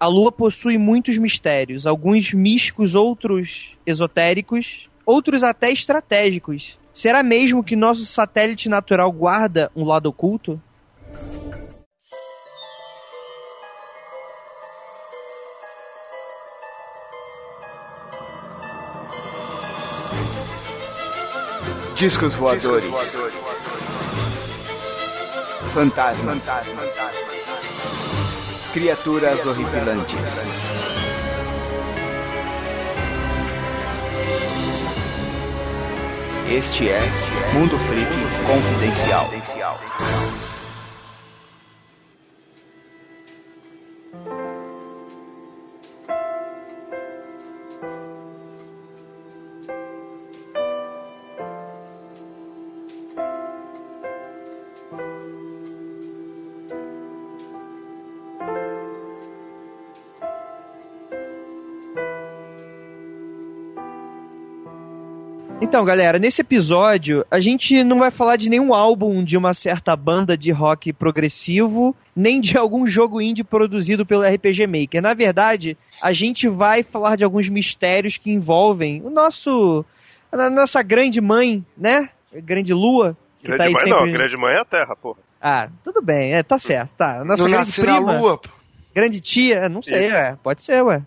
a Lua possui muitos mistérios, alguns místicos, outros esotéricos, outros até estratégicos. Será mesmo que nosso satélite natural guarda um lado oculto? Discos voadores. Fantasmas. Criaturas horripilantes. Este é Mundo Freak Confidencial. Então, galera, nesse episódio a gente não vai falar de nenhum álbum de uma certa banda de rock progressivo, nem de algum jogo indie produzido pelo RPG Maker. Na verdade, a gente vai falar de alguns mistérios que envolvem o nosso a nossa grande mãe, né? Grande lua. Que Grande tá aí mãe sempre... não, grande mãe é a Terra, porra. Ah, tudo bem, é, tá certo, tá. Nossa não grande prima, na lua. pô. grande tia, não sei, Isso. ué, pode ser, ué.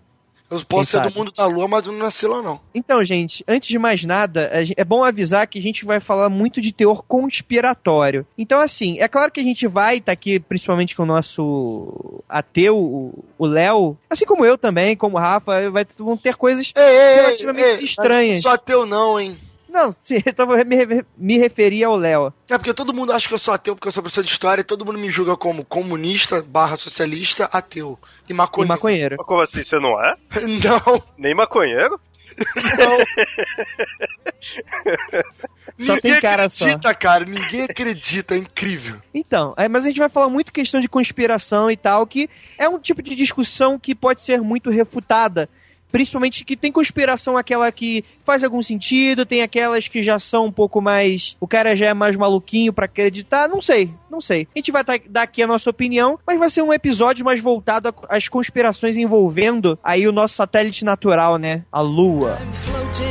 Eu posso ser do mundo da lua, mas eu não nasci lá, não. Então, gente, antes de mais nada, é bom avisar que a gente vai falar muito de teor conspiratório. Então, assim, é claro que a gente vai estar aqui, principalmente com o nosso ateu, o- Léo, assim como eu também, como o Rafa, vai, vão ter coisas. Ei, Relativamente ei, estranhas. Só ateu não, hein? Não, se, então eu vou me, me referir ao Léo. É porque todo mundo acha que eu sou ateu porque eu sou professor de história e todo mundo me julga como comunista barra socialista ateu. E E maconheiro. maconheiro. Mas como assim, você não é? Não, Nem maconheiro? Só ninguém tem cara só. acredita, cara. Ninguém acredita, é incrível. Então, é, mas a gente vai falar muito questão de conspiração e tal, que é um tipo de discussão que pode ser muito refutada. Principalmente que tem conspiração aquela que faz algum sentido, tem aquelas que já são um pouco mais. O cara já é mais maluquinho pra acreditar. Não sei, não sei. A gente vai tá- dar aqui a nossa opinião, mas vai ser um episódio mais voltado às conspirações envolvendo aí o nosso satélite natural, né? A Lua. floating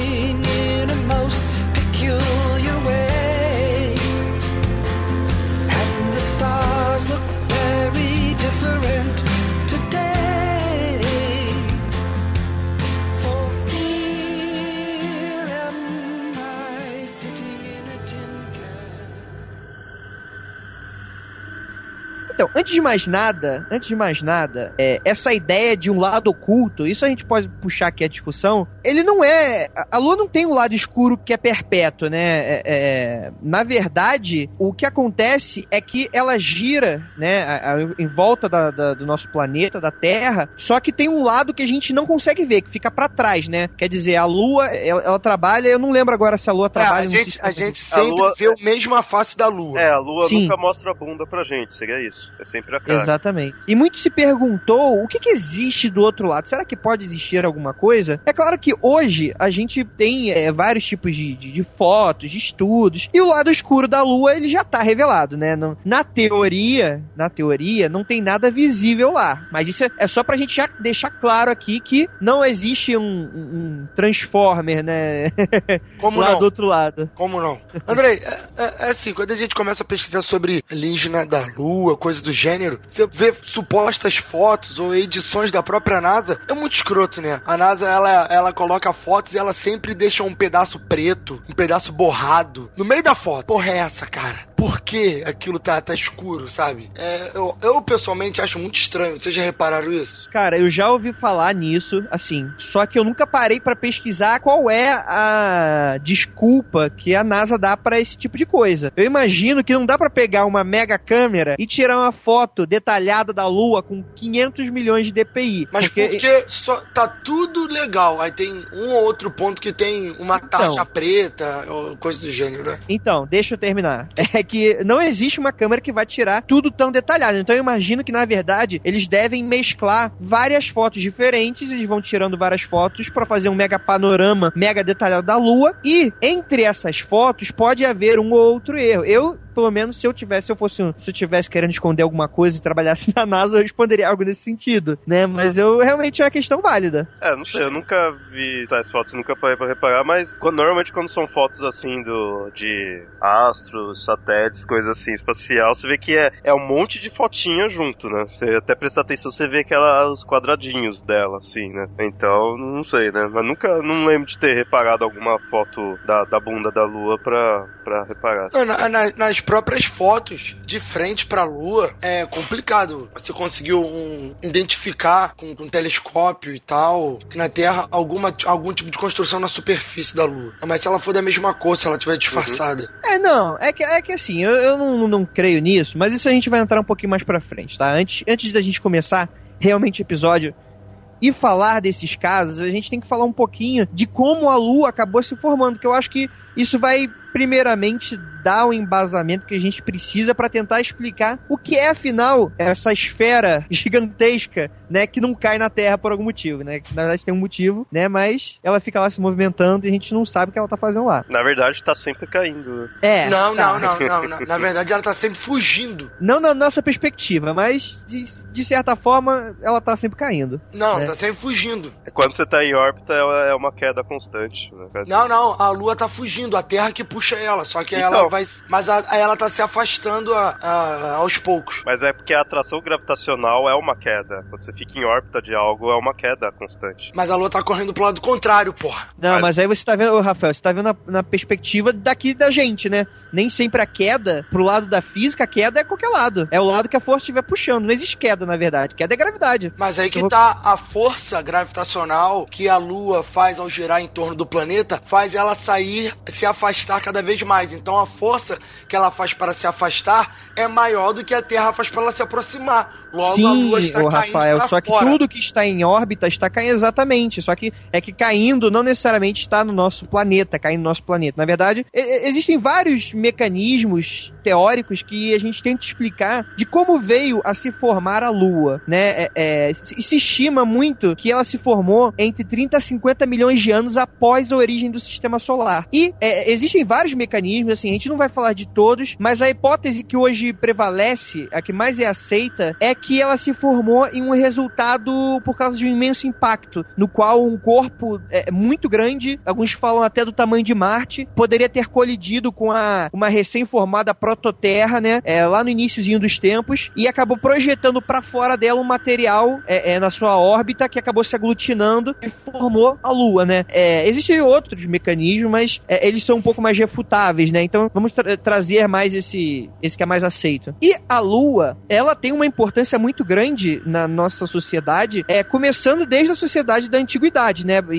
Então, antes de mais nada, antes de mais nada, é, essa ideia de um lado oculto, isso a gente pode puxar aqui a discussão, ele não é. a- A Lua não tem um lado escuro que é perpétuo, né? É- é, na verdade, o que acontece é que ela gira, né, a- a- em volta da- da- do nosso planeta, da Terra, só que tem um lado que a gente não consegue ver, que fica pra trás, né? Quer dizer, a Lua, ela, ela trabalha, eu não lembro agora se a Lua É, trabalha a gente, a gente A sempre lua- vê o mesmo a face da lua. É, a lua Sim. nunca mostra a bunda pra gente, seria isso. É sempre a cara. Exatamente. E muito se perguntou o que, que existe do outro lado. Será que pode existir alguma coisa? É claro que hoje a gente tem é, vários tipos de, de- de fotos, de estudos, e o lado escuro da Lua ele já tá revelado, né? Não- na teoria, na teoria, não tem nada visível lá. Mas isso é, é só pra gente já deixar claro aqui que não existe um, um- um Transformer, né? Como lá não? do outro lado. Como não? Andrei, é, é- é assim, quando a gente começa a pesquisar sobre alienígena da Lua, coisa do gênero, você vê supostas fotos ou edições da própria NASA, é muito escroto, né? A NASA, ela, ela coloca fotos e ela sempre deixa um pedaço preto, um pedaço borrado, no meio da foto. Porra é essa, cara? Por que aquilo tá, tá escuro, sabe? É, eu, eu, pessoalmente, acho muito estranho. Vocês já repararam isso? Cara, eu já ouvi falar nisso, assim, só que eu nunca parei pra pesquisar qual é a desculpa que a NASA dá pra esse tipo de coisa. Eu imagino que não dá pra pegar uma mega câmera e tirar uma foto detalhada da Lua com 500 milhões de DPI. Mas porque, só tá tudo legal. Aí tem um ou outro ponto que tem uma taxa preta ou coisa do gênero, né? Então, deixa eu terminar. É que não existe uma câmera que vai tirar tudo tão detalhado. Então eu imagino que, na verdade, eles devem mesclar várias fotos diferentes, eles vão tirando várias fotos pra fazer um mega panorama, mega detalhado da Lua. E entre essas fotos pode haver um ou outro erro. Eu pelo menos se eu tivesse, se eu fosse um, se eu tivesse querendo esconder alguma coisa e trabalhasse na NASA, eu responderia algo nesse sentido, né? Mas eu realmente é uma questão válida. É, não sei, eu nunca vi tais fotos, nunca parei pra reparar, mas quando- normalmente quando são fotos assim do de astros, satélites, coisa assim, espacial, você vê que é, é um monte de fotinha junto, né? Você até prestar atenção, você vê que ela, os quadradinhos dela, assim, né? Então, não sei, né? Mas nunca, não lembro de ter reparado alguma foto da, da bunda da lua pra, pra reparar. Na- na- nas próprias fotos, de frente pra Lua, é complicado. Você conseguiu um- identificar com, com telescópio e tal, que na Terra alguma, algum tipo de construção na superfície da Lua. Mas se ela for da mesma cor, se ela estiver disfarçada. É, não, é que, é que assim, eu, eu não, não creio nisso, mas isso a gente vai entrar um pouquinho mais pra frente, tá? Antes, antes da gente começar realmente o episódio e falar desses casos, a gente tem que falar um pouquinho de como a Lua acabou se formando, que eu acho que isso vai primeiramente dar o embasamento que a gente precisa para tentar explicar o que é afinal essa esfera gigantesca, né, que não cai na Terra por algum motivo, né? Que, na verdade tem um motivo, né, mas ela fica lá se movimentando e a gente não sabe o que ela tá fazendo lá. Na verdade, tá sempre caindo. né? É. não, tá. não, não, não, não. Na verdade, ela tá sempre fugindo. Não na nossa perspectiva, mas de, de certa forma ela tá sempre caindo. Não, É. tá sempre fugindo. Quando você tá em órbita, ela é uma queda constante. Né? Não, não, a Lua tá fugindo, a Terra que puxa ela. Só que Então. ela vai. Mas a- ela tá se afastando a- a- aos poucos. Mas é porque a atração gravitacional é uma queda. Quando você fica em órbita de algo, é uma queda constante. Mas a Lua tá correndo pro lado contrário, porra. Não, Mas- mas aí você tá vendo, ô, Rafael, você tá vendo na, na perspectiva daqui da gente, né? Nem sempre a queda, pro lado da física, a queda é qualquer lado. É o lado que a força estiver puxando. Não existe queda, na verdade. Queda é gravidade. Mas aí Se que vou- tá a força gravitacional que a Lua faz ao girar em torno do planeta, faz ela sair, se afastar cada vez mais. Então a força que ela faz para se afastar é maior do que a Terra faz para ela se aproximar. Logo Sim, caindo Rafael, só que fora. tudo que está em órbita está caindo exatamente. Só que é que caindo não necessariamente está no nosso planeta, caindo no nosso planeta. Na verdade, existem vários mecanismos teóricos que a gente tenta explicar de como veio a se formar a Lua, né? É, é, se se estima muito que ela se formou entre 30 a 50 milhões de anos após a origem do sistema solar. E é, existem vários mecanismos, assim, a gente não vai falar de todos, mas a hipótese que hoje prevalece, a que mais é aceita, é que ela se formou em um resultado por causa de um imenso impacto, no qual um corpo é, muito grande, alguns falam até do tamanho de Marte, poderia ter colidido com a, uma recém-formada prototerra, né, é, lá no iníciozinho dos tempos, e acabou projetando para fora dela um material é, é, na sua órbita que acabou se aglutinando e formou a Lua, né. É, existem outros mecanismos, mas é, eles são um pouco mais refutáveis, né, então vamos tra- trazer mais esse, esse que é mais aceito. E a Lua, ela tem uma importância muito grande na nossa sociedade, é, começando desde a sociedade da antiguidade, né, e,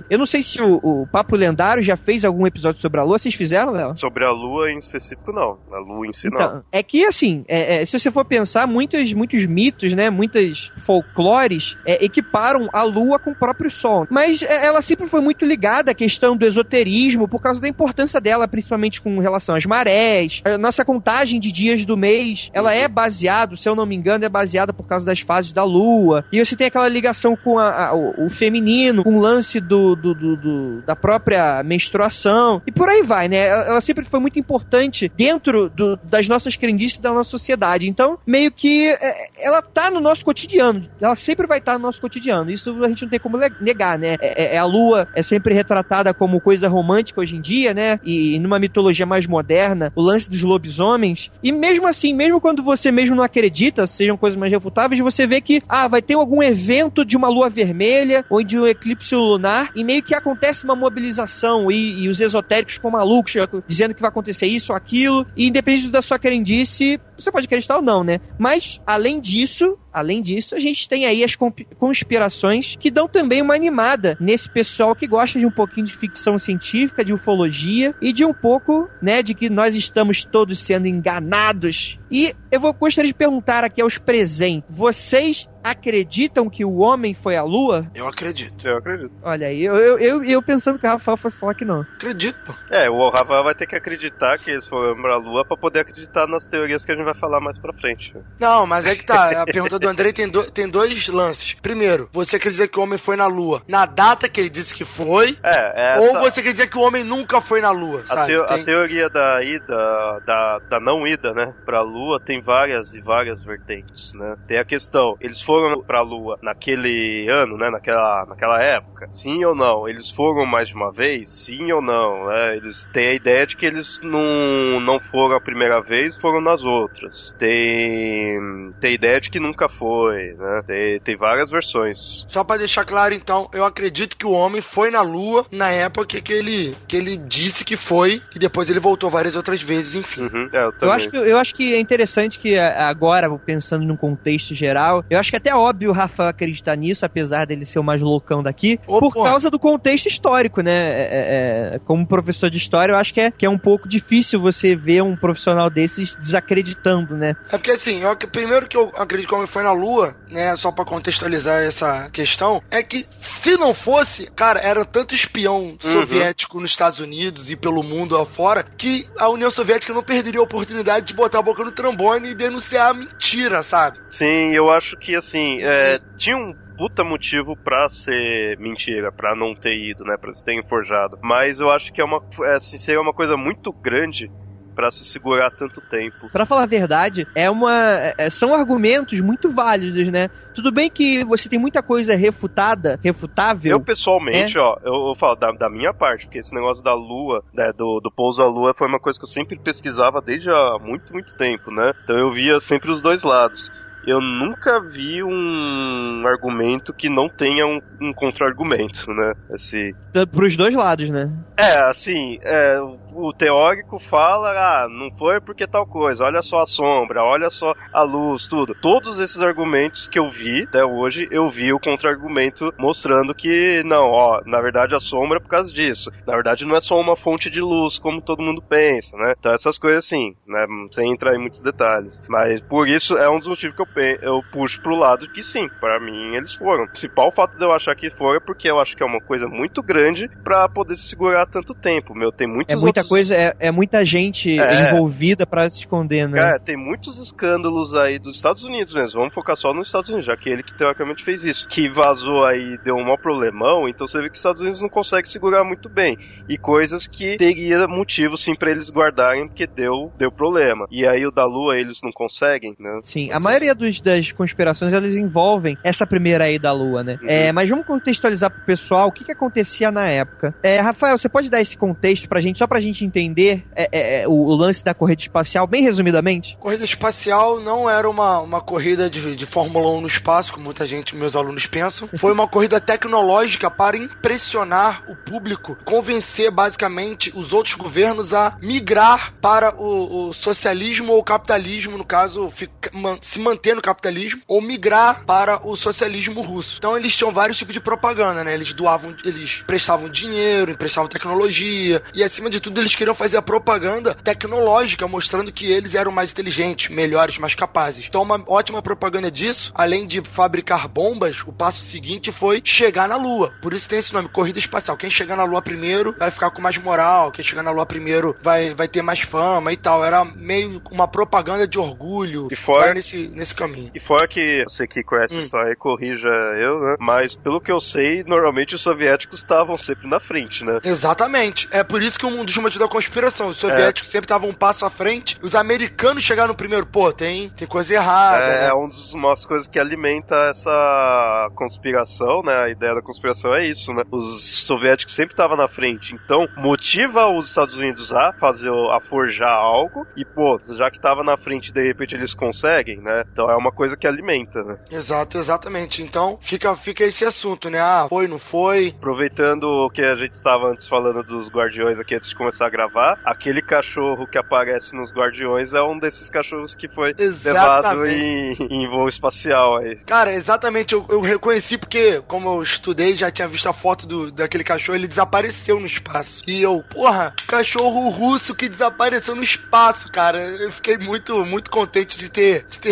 e eu não sei se o, o Papo Lendário já fez algum episódio sobre a Lua, vocês fizeram, Léo? Sobre a Lua em específico, não. A Lua em si, não. Então, é que assim, é, é, se você for pensar, muitos, muitos mitos, né, muitas folclores é, equiparam a Lua com o próprio Sol. Mas é, ela sempre foi muito ligada à questão do esoterismo por causa da importância dela, principalmente com relação às marés. A nossa contagem de dias do mês, ela é baseada, se eu não me engano, é baseada por causa das fases da Lua. E você tem aquela ligação com a- a- o, o feminino, com o lance do, do- do- do- da própria menstruação. E por aí vai, né? Ela, ela sempre foi muito importante dentro das nossas crendices da nossa sociedade. Então, meio que é, ela tá no nosso cotidiano. Ela sempre vai estar no nosso cotidiano. Isso a gente não tem como negar, né? É, é- a lua é sempre retratada como coisa romântica hoje em dia, né? E numa mitologia mais moderna, o lance dos lobisomens. E mesmo assim, mesmo quando você mesmo não acredita, sejam coisas mais refutáveis, você vê que, ah, vai ter algum evento de uma lua vermelha ou de um eclipse lunar e meio que acontece uma mobilização e, e os esotéricos ficam malucos dizendo que vai acontecer isso ou aquilo. E independente da sua crendice, você pode acreditar ou não, né? Mas, além disso, além disso, a gente tem aí as conspirações que dão também uma animada nesse pessoal que gosta de um pouquinho de ficção científica, de ufologia e de um pouco, né, de que nós estamos todos sendo enganados. E eu vou gostaria de perguntar aqui aos presentes, vocês acreditam que o homem foi à Lua? Eu acredito. Eu acredito. Olha aí, eu, eu, eu, eu pensando que o Rafael fosse falar que não. Acredito, pô. É, o Rafael vai ter que acreditar que eles foram pra Lua pra poder acreditar nas teorias que a gente vai falar mais pra frente. Não, mas é que tá. A pergunta do Andrei tem, do- tem dois lances. Primeiro, você quer dizer que o homem foi na Lua na data que ele disse que foi? É, essa... Ou você quer dizer que o homem nunca foi na Lua, A, teo- a Tem- teoria da ida, da, da não ida, né, pra Lua tem várias e várias vertentes, né? Tem a questão, eles foram pra Lua naquele ano, né, naquela, naquela época, sim ou não? Eles foram mais de uma vez? Sim ou não? né? Eles têm a ideia de que eles não, não foram a primeira vez, foram nas outras. Tem, tem ideia de que nunca foi, né? Tem, tem várias versões. Só pra deixar claro, então, eu acredito que o homem foi na Lua na época que ele, que ele disse que foi, e depois ele voltou várias outras vezes, enfim. Uhum, é, eu Eu acho, que, eu acho que é interessante que a- agora, pensando num contexto geral, eu acho que é até óbvio o Rafael acreditar nisso, apesar dele ser o mais loucão daqui, Ô, por porra. causa do contexto histórico, né? É- é- é, como professor de história, eu acho que é, que é um pouco difícil você ver um profissional desses desacreditando, né? É porque assim, eu, primeiro que eu acredito que o homem foi na Lua, né? Só pra contextualizar essa questão, é que se não fosse, cara, era tanto espião soviético nos Estados Unidos e pelo mundo afora que a União Soviética não perderia a oportunidade de botar a boca no trombone e denunciar a mentira, sabe? Sim, eu acho que assim, é, tinha um puta motivo pra ser mentira, pra não ter ido, né, pra se terem forjado. Mas eu acho que é uma, é, assim, seria uma coisa muito grande pra se segurar tanto tempo. Pra falar a verdade, é uma é- são argumentos muito válidos, né? Tudo bem que você tem muita coisa refutada, refutável. Eu, pessoalmente, ó, eu, eu falo da, da minha parte, porque esse negócio da Lua, né, do, do pouso à Lua, foi uma coisa que eu sempre pesquisava desde há muito, muito tempo, né? Então eu via sempre os dois lados. Eu nunca vi um argumento que não tenha um, um contra-argumento, né? Assim, pros dois lados, né? É, assim, é, o- teórico fala, ah, não foi porque tal coisa, olha só a sombra, olha só a luz, tudo. Todos esses argumentos que eu vi até hoje, eu vi o contra-argumento mostrando que, não, ó, na verdade a sombra é por causa disso. Na verdade não é só uma fonte de luz, como todo mundo pensa, né? Então essas coisas assim, né, sem entrar em muitos detalhes. Mas por isso é um dos motivos que eu, eu puxo pro lado que sim, pra mim eles foram. O principal fato de eu achar que foram é porque eu acho que é uma coisa muito grande pra poder se segurar tanto tempo, meu. Tem muitos É muita outros- coisa, é, é muita gente É. envolvida pra se esconder, né? Cara, tem muitos escândalos aí dos Estados Unidos mesmo. Vamos focar só nos Estados Unidos, já que ele que teoricamente fez isso. Que vazou aí, deu um maior problemão, então você vê que os Estados Unidos não consegue segurar muito bem. E coisas que teria motivo sim pra eles guardarem, porque deu, deu problema. E aí o da Lua eles não conseguem, né? Sim, a maioria dos- das conspirações elas envolvem essa primeira aí da Lua, né? Uhum. É, mas vamos contextualizar pro pessoal o que, que acontecia na época. É, Rafael, você pode dar esse contexto pra gente, só pra gente entender é, é, é, o, o lance da corrida espacial, bem resumidamente? Corrida espacial não era uma, uma corrida de, de Fórmula 1 no espaço, como muita gente, meus alunos pensam. Foi uma corrida tecnológica para impressionar o público, convencer basicamente os outros governos a migrar para o, o socialismo ou capitalismo, no caso, fica- man- se manter no capitalismo, ou migrar para o socialismo russo. Então eles tinham vários tipos de propaganda, né? Eles doavam, eles prestavam dinheiro, emprestavam tecnologia, e acima de tudo eles queriam fazer a propaganda tecnológica, mostrando que eles eram mais inteligentes, melhores, mais capazes. Então, uma ótima propaganda disso, além de fabricar bombas, o passo seguinte foi chegar na Lua. Por isso tem esse nome, corrida espacial. Quem chegar na Lua primeiro vai ficar com mais moral, quem chegar na Lua primeiro vai, vai ter mais fama e tal. Era meio uma propaganda de orgulho. E fora- nesse, nesse caminho. E fora que você que conhece a Hum. história, corrija eu, né? Mas pelo que eu sei, normalmente os soviéticos estavam sempre na frente, né? Exatamente. É por isso que um dos motivos da conspiração. Os soviéticos sempre estavam um passo à frente. Os americanos chegaram no primeiro. Pô, tem, tem coisa errada. É, né? é uma das coisas que alimenta essa conspiração, né? A ideia da conspiração é isso, né? Os soviéticos sempre estavam na frente, então motiva os Estados Unidos a fazer, o- a forjar algo e, pô, já que tava na frente de repente eles conseguem, né? Então é uma coisa que alimenta, né? Exato, exatamente. Então fica, fica esse assunto, né? Ah, foi, não foi. Aproveitando o que a gente estava antes falando dos Guardiões aqui antes de começar a gravar, aquele cachorro que aparece nos Guardiões é um desses cachorros que foi levado Exatamente. em, em voo espacial aí. Cara, exatamente, eu, eu reconheci porque, como eu estudei, já tinha visto a foto do, daquele cachorro, ele desapareceu no espaço. E eu, porra, cachorro russo que desapareceu no espaço, cara. Eu fiquei muito, muito contente de ter, de ter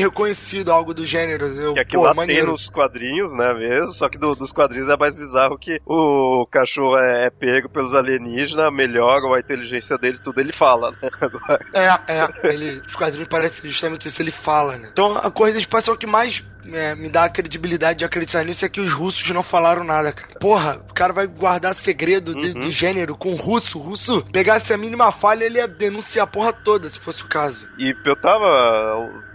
parecido, algo do gênero. Eu, Que aquilo pô, lá maneiro. tem nos quadrinhos, né, mesmo? Só que do- dos quadrinhos é mais bizarro que o cachorro é, é pego pelos alienígenas, melhoram a inteligência dele, tudo ele fala, né? Agora, É, é. Ele, os quadrinhos parecem justamente isso, ele fala, né? Então a corrida espacial que mais é, me dá a credibilidade de acreditar nisso é que os russos não falaram nada, cara. Porra, o cara vai guardar segredo de, Uhum. de gênero com o russo. O russo pegasse a mínima falha, ele ia denunciar a porra toda, se fosse o caso. E eu tava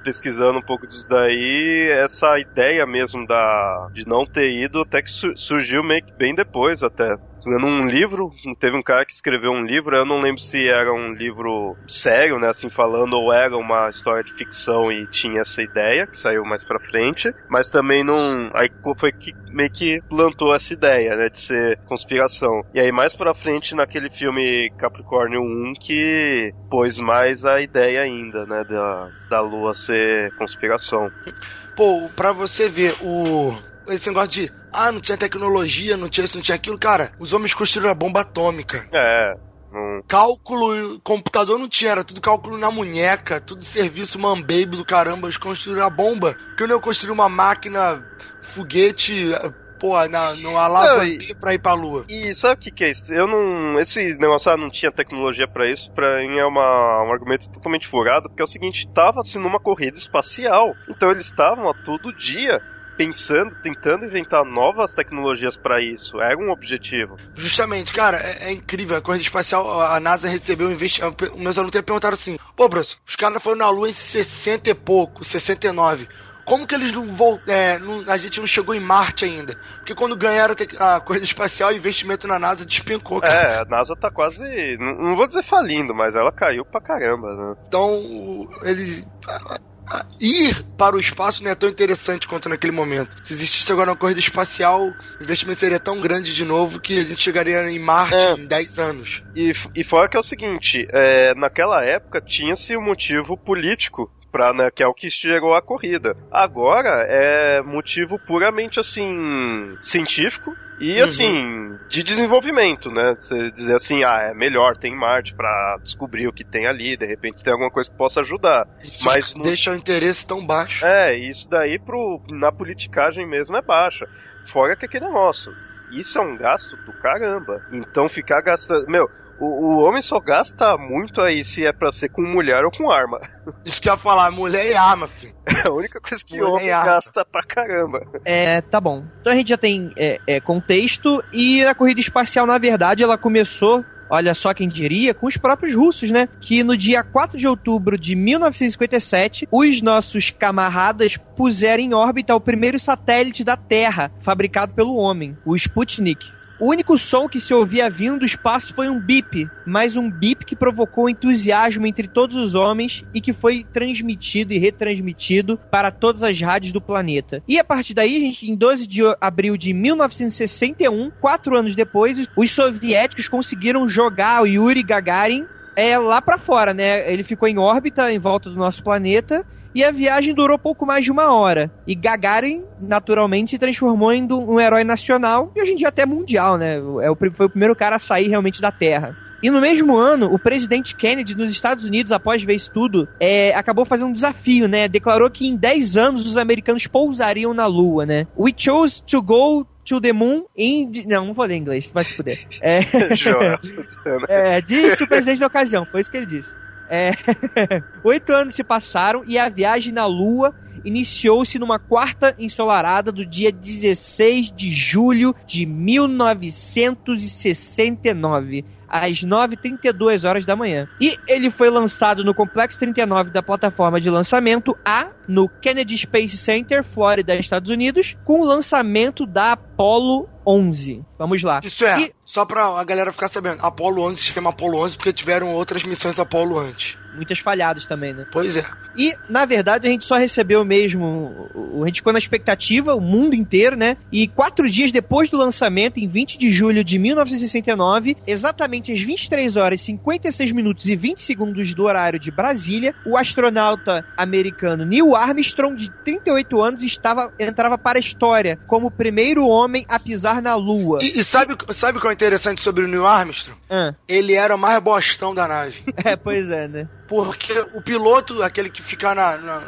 pesquisando um pouco disso daí, essa ideia mesmo da de não ter ido até que su- surgiu meio que bem depois até. Lendo um livro, teve um cara que escreveu um livro, eu não lembro se era um livro sério, né, assim falando, ou era uma história de ficção e tinha essa ideia, que saiu mais pra frente, mas também não. Aí foi que meio que plantou essa ideia, né, de ser conspiração. E aí mais pra frente naquele filme Capricórnio 1 que pôs mais a ideia ainda, né, da, da Lua ser conspiração. Pô, pra você ver, o. Esse negócio de. Ah, não tinha tecnologia, não tinha isso, não tinha aquilo. Cara, os homens construíram a bomba atômica. É, não. Cálculo, computador não tinha, era tudo cálculo na munheca, tudo serviço man-baby do caramba. Eles construíram a bomba. Que eu não construí uma máquina, foguete, pô, na, no alavanque pra ir pra lua. E sabe o que, que é isso? Eu não. Esse negócio, ah, não tinha tecnologia pra isso, pra mim é uma, um argumento totalmente furado, porque é o seguinte, tava-se numa corrida espacial. Então eles estavam a todo dia pensando, tentando inventar novas tecnologias pra isso. Era um objetivo. Justamente, cara, é, é incrível. A corrida espacial, a NASA recebeu um investimento. Meus alunos perguntaram assim: Pô, professor, os caras foram na Lua em 60 e pouco, 69. Como que eles não voltaram? a gente não chegou em Marte ainda? Porque quando ganharam a, corrida espacial, o investimento na NASA despencou, cara. É, a NASA tá quase. Não, não vou dizer falindo, mas ela caiu pra caramba, né? Então, eles. A- a- Ir para o espaço não é tão interessante quanto naquele momento. Se existisse agora uma corrida espacial, o investimento seria tão grande de novo que a gente chegaria em Marte É. em 10 anos. E, e fora que é o seguinte, é, naquela época tinha-se um motivo político Pra, né, que é o que gerou a corrida. Agora é motivo puramente assim científico e Uhum. assim de desenvolvimento, né? Você dizer assim, ah, é melhor tem Marte pra descobrir o que tem ali, de repente tem alguma coisa que possa ajudar. Isso Mas no- deixa o interesse tão baixo. É, isso daí pro, na politicagem mesmo é baixa. Fora que aquele é nosso. Isso é um gasto do caramba. Então ficar gastando. Meu, o, o homem só gasta muito aí se é pra ser com mulher ou com arma. Isso que eu ia falar, mulher e arma, filho. É a única coisa que Mulher o homem arma. gasta pra caramba. É, tá bom. Então a gente já tem é, é, contexto e a corrida espacial, na verdade, ela começou. Olha só quem diria, com os próprios russos, né? Que no dia 4 de outubro de 1957, os nossos camaradas puseram em órbita o primeiro satélite da Terra, fabricado pelo homem, o Sputnik. O único som que se ouvia vindo do espaço foi um bip, mas um bip que provocou entusiasmo entre todos os homens e que foi transmitido e retransmitido para todas as rádios do planeta. E a partir daí, gente, em 12 de abril de 1961, quatro anos depois, os- os soviéticos conseguiram jogar o Yuri Gagarin é, lá pra fora, né? Ele ficou em órbita em volta do nosso planeta. E a viagem durou pouco mais de uma hora. E Gagarin, naturalmente, se transformou em um herói nacional e hoje em dia até mundial, né? É foi o primeiro cara a sair realmente da Terra. E no mesmo ano, o presidente Kennedy nos Estados Unidos, após ver isso tudo, é, acabou fazendo um desafio, né? Declarou que em 10 anos os americanos pousariam na Lua, né? We chose to go to the moon in... Não, não vou ler em inglês, vai se fuder. É... É, disse o presidente da ocasião, foi isso que ele disse. É, Oito anos se passaram e a viagem na Lua iniciou-se numa quarta ensolarada do dia 16 de julho de 1969. Às 9h32 horas da manhã. E ele foi lançado no Complexo 39 da plataforma de lançamento A, no Kennedy Space Center, Flórida, Estados Unidos, com o lançamento da Apollo 11. Vamos lá. Isso é, E- só pra a galera ficar sabendo. Apolo 11 se chama Apolo 11 porque tiveram outras missões Apolo antes. Muitas falhadas também, né? Pois é. E, na verdade, a gente só recebeu mesmo. A gente ficou na expectativa, o mundo inteiro, né? E quatro dias depois do lançamento, em 20 de julho de 1969, exatamente às 23 horas, 56 minutos e 20 segundos do horário de Brasília, o astronauta americano Neil Armstrong, de 38 anos, estava, entrava para a história como o primeiro homem a pisar na Lua. E, e sabe, sabe o que é interessante sobre o Neil Armstrong? Ah, Ele era o mais bostão da nave. é, pois é, né? Porque o piloto, aquele que fica na, na,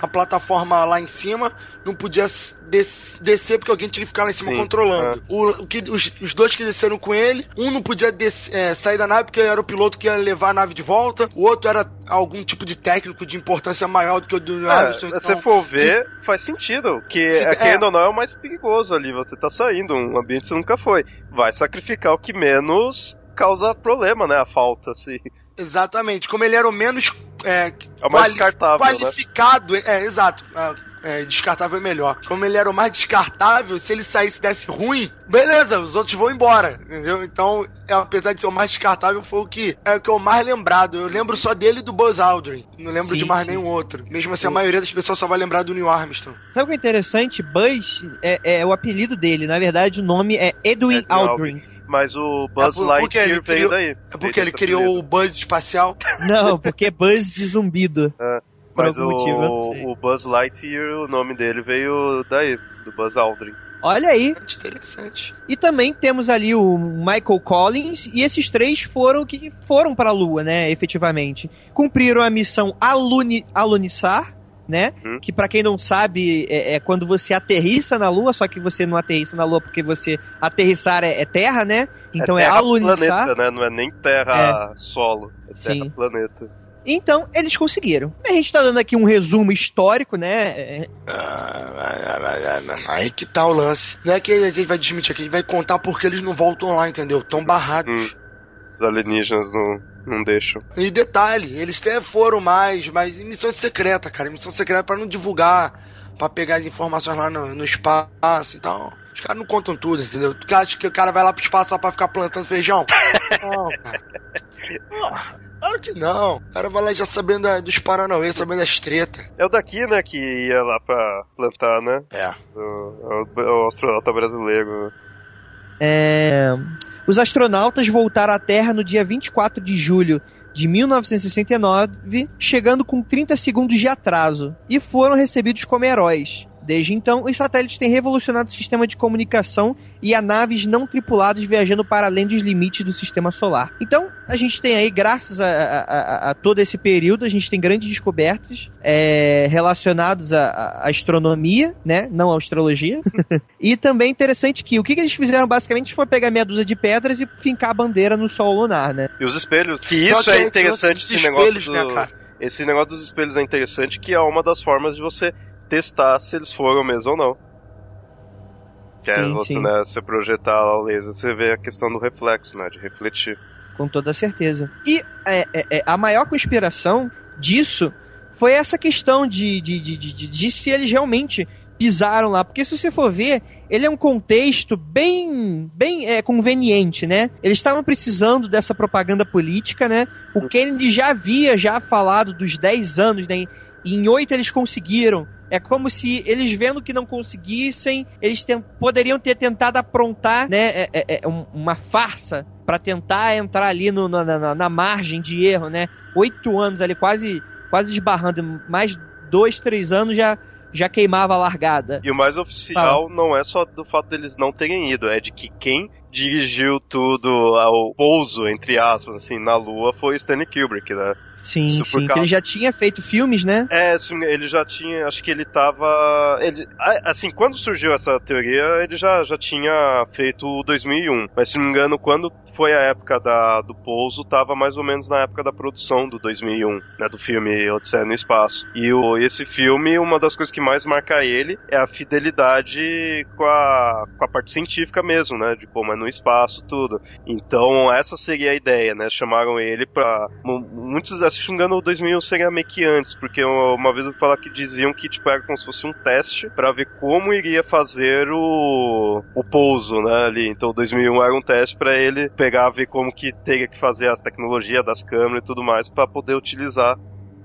na plataforma lá em cima, não podia des- descer porque alguém tinha que ficar lá em cima Sim, controlando. O, o que, os, os dois que desceram com ele, um não podia des- é, sair da nave porque era o piloto que ia levar a nave de volta, o outro era algum tipo de técnico de importância maior do que o do É, Armstrong. se então- você for ver, faz sentido. Que, Se- é, querendo é. ou não, é o mais perigoso ali. Você tá saindo, um ambiente que você nunca foi. Vai sacrificar o que menos causa problema, né? A falta, assim. Exatamente. Como ele era o menos é, É o mais descartável, né? qualificado, é, exato. É, é, descartável é melhor. Como ele era o mais descartável, se ele saísse e desse ruim, beleza, os outros vão embora, entendeu? Então, é, apesar de ser o mais descartável, foi o que é o que eu mais lembrado. Eu lembro só dele e do Buzz Aldrin. Não lembro Sim, de mais sim. nenhum outro. Mesmo assim, a maioria das pessoas só vai lembrar do Neil Armstrong. Sabe o que é interessante? Buzz é, é o apelido dele. Na verdade, o nome é Edwin Edwin Aldrin. Mas o Buzz É por- Lightyear veio criou- daí. É porque ele criou o Buzz espacial. Não, porque é Buzz de zumbido. por Mas o, motivo, o Buzz Lightyear, o nome dele veio daí, do Buzz Aldrin. Olha aí. Interessante. E também temos ali o Michael Collins, e esses três foram que foram para a Lua, né, efetivamente. Cumpriram a missão aluni, alunissar, né? Hum. Que pra quem não sabe, é, é quando você aterrissa na Lua, só que você não aterrissa na Lua porque você aterrissar é, é terra, né? Então é, terra alunissar. planeta, né? Não é nem terra solo, é terra Sim. planeta. Então, eles conseguiram. A gente tá dando aqui um resumo histórico, né? É, Aí que tá o lance. Não é que a gente vai desmentir aqui, a gente vai contar porque eles não voltam lá, entendeu? Tão barrados. Hum. Os alienígenas não, não deixam. E detalhe, eles até foram mais, mas em missão secreta, cara. Missão secreta pra não divulgar, pra pegar as informações lá no, no espaço e tal. Os caras não contam tudo, entendeu? Tu acha que o cara vai lá pro espaço só pra ficar plantando feijão? Não, cara. Porra, Claro que não. O cara vai lá já sabendo da- dos Paranauê, sabendo das tretas. É o daqui, né, que ia lá pra plantar, né? É. O, o, o astronauta brasileiro. É, Os astronautas voltaram à Terra no dia 24 de julho de 1969, chegando com 30 segundos de atraso, e foram recebidos como heróis. Desde então, os satélites têm revolucionado o sistema de comunicação e há naves não tripuladas viajando para além dos limites do sistema solar. Então, a gente tem aí, graças a, a- a- a todo esse período, a gente tem grandes descobertas é, relacionadas à, à astronomia, né? Não à astrologia. E também é interessante que o que, que eles fizeram basicamente foi pegar meia dúzia de pedras e fincar a bandeira no sol lunar, né? E os espelhos. Que isso é esse interessante, esse dos negócio espelhos, do... né, cara? Esse negócio dos espelhos é interessante, que é uma das formas de você testar se eles foram mesmo ou não. Que é Sim, você, sim. né, você projetar lá o laser, você vê a questão do reflexo, né? De refletir. Com toda certeza. E é, é, é, a maior conspiração disso foi essa questão de, de, de, de, de- de se eles realmente pisaram lá. Porque se você for ver, ele é um contexto bem, bem é, conveniente, né? Eles estavam precisando dessa propaganda política, né? O Kennedy já havia já falado dos 10 anos, né? E em 8 eles conseguiram. É como se eles vendo que não conseguissem, eles poderiam ter tentado aprontar, né, é- é- é um- uma farsa para tentar entrar ali no- na, na- na margem de erro, né? Oito anos ali, quase, quase esbarrando, mais dois, três anos já já queimava a largada. E o mais oficial não é só do fato deles não terem ido, é de que quem dirigiu tudo ao pouso, entre aspas, assim, na Lua foi Stanley Kubrick, né? Sim, Isso sim. causa- ele já tinha feito filmes, né? É, ele já tinha, acho que ele tava, ele, assim, quando surgiu essa teoria, ele já, já tinha feito o 2001, mas se não me engano, quando foi a época da, do pouso, tava mais ou menos na época da produção do 2001, né, do filme Odisseia no Espaço. E o, esse filme, uma das coisas que mais marca ele é a fidelidade com a, com a parte científica mesmo, né, de como é no espaço, tudo. Então, essa seria a ideia, né, chamaram ele pra, mu- muitos, se não me engano, o 2001 seria meio que antes, porque uma vez eu falar que diziam que, tipo, era como se fosse um teste pra ver como iria fazer o, o pouso, né, ali. Então, o 2001 era um teste pra ele pegar, ver como que teria que fazer as tecnologias das câmeras e tudo mais pra poder utilizar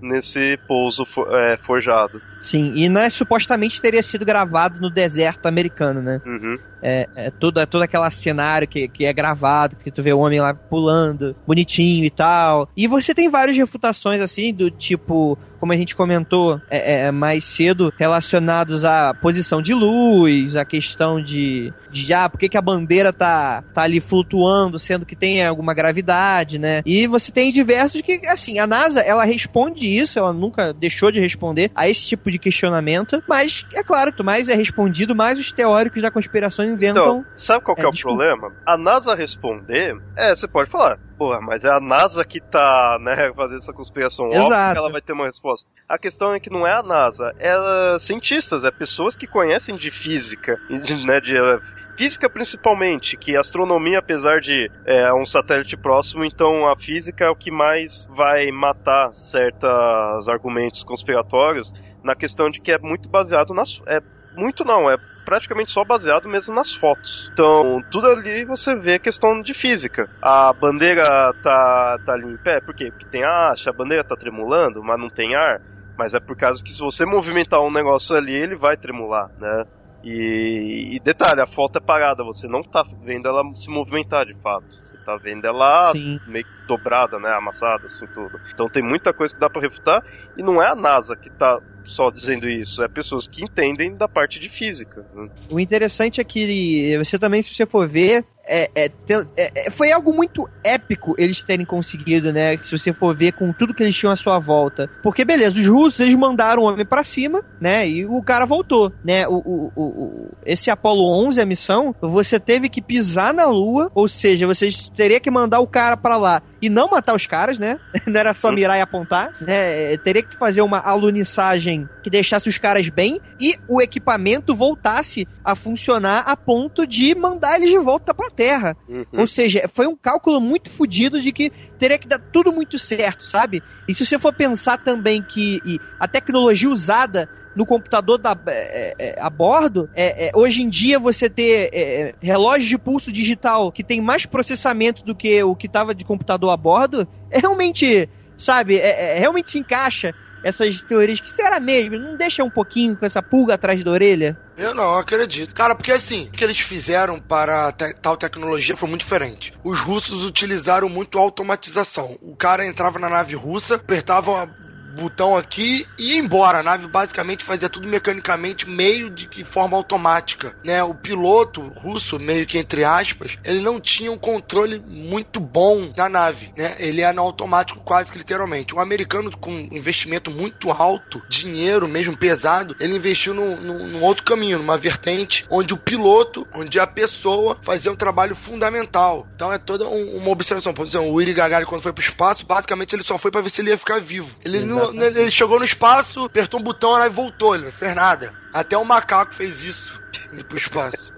nesse pouso fo- é, forjado. Sim, e né, supostamente teria sido gravado no deserto americano, né? Uhum. É, é toda, todo aquele cenário que, que é gravado, que tu vê o homem lá pulando, bonitinho e tal. E você tem várias refutações, assim, do tipo, como a gente comentou é, é, mais cedo, relacionados à posição de luz, a questão de, de ah, por que, que a bandeira tá, tá ali flutuando, sendo que tem alguma gravidade, né? E você tem diversos que, assim, a NASA, ela responde isso, ela nunca deixou de responder a esse tipo de questionamento, mas é claro, quanto mais é respondido, mais os teóricos da conspiração inventam. Então, sabe qual que é, É, o desculpa. problema? A NASA responder, é, você pode falar, porra, mas é a NASA que tá, né, fazendo essa conspiração. Óbvio Exato. que ela vai ter uma resposta. A questão é que não é a NASA, é cientistas, é pessoas que conhecem de física, de, né, de eh, Física principalmente, que astronomia, apesar de é um satélite próximo, então a física é o que mais vai matar certos argumentos conspiratórios na questão de que é muito baseado nas. É muito não, é praticamente só baseado mesmo nas fotos. Então, tudo ali você vê questão de física. A bandeira tá, tá ali em pé, por quê? Porque tem a haste, a bandeira tá tremulando, mas não tem ar. Mas é por causa que se você movimentar um negócio ali, ele vai tremular, né? E, e detalhe, a foto é parada, você não tá vendo ela se movimentar de fato. Você tá vendo ela Sim. meio que dobrada, né? Amassada, assim, tudo. Então tem muita coisa que dá pra refutar, e não é a NASA que tá só dizendo isso, é pessoas que entendem da parte de física. né? O interessante é que você também, se você for ver, é, é, é- é- foi algo muito épico eles terem conseguido, né? Se você for ver com tudo que eles tinham à sua volta. Porque, beleza, os russos, eles mandaram o homem pra cima, né? E o cara voltou, né? O, o- o- esse Apollo 11, a missão, você teve que pisar na Lua, ou seja, vocês teriam que mandar o cara pra lá e não matar os caras, né? Não era só mirar e apontar, né? É, Teria que fazer uma alunissagem que deixasse os caras bem e o equipamento voltasse a funcionar a ponto de mandar eles de volta pra Terra. Uhum. Ou seja, foi um cálculo muito fodido de que teria que dar tudo muito certo, sabe? E se você for pensar também que a tecnologia usada no computador da, é, é, a bordo, é, é, hoje em dia você ter é, relógio de pulso digital que tem mais processamento do que o que estava de computador a bordo, é realmente, sabe, é, é- realmente se encaixa essas teorias que será mesmo, não deixa um pouquinho com essa pulga atrás da orelha? Eu não acredito. Cara, porque assim, o que eles fizeram para te- tal tecnologia foi muito diferente. Os russos utilizaram muito automatização. O cara entrava na nave russa, apertava botão aqui e ia embora. A nave basicamente fazia tudo mecanicamente, meio de que forma automática, né? O piloto russo, meio que entre aspas, ele não tinha um controle muito bom da nave, né? Ele no automático quase que literalmente. Um americano com investimento muito alto, dinheiro mesmo pesado, ele investiu num, num- outro caminho, numa vertente onde o piloto, onde a pessoa fazia um trabalho fundamental. Então é toda um- uma observação. Por exemplo, o Yuri Gagarin quando foi pro espaço, basicamente ele só foi pra ver se ele ia ficar vivo. Ele, não- Exatamente. ele chegou no espaço, apertou um botão, nave voltou, ele não fez nada. Até o macaco fez isso, indo pro espaço.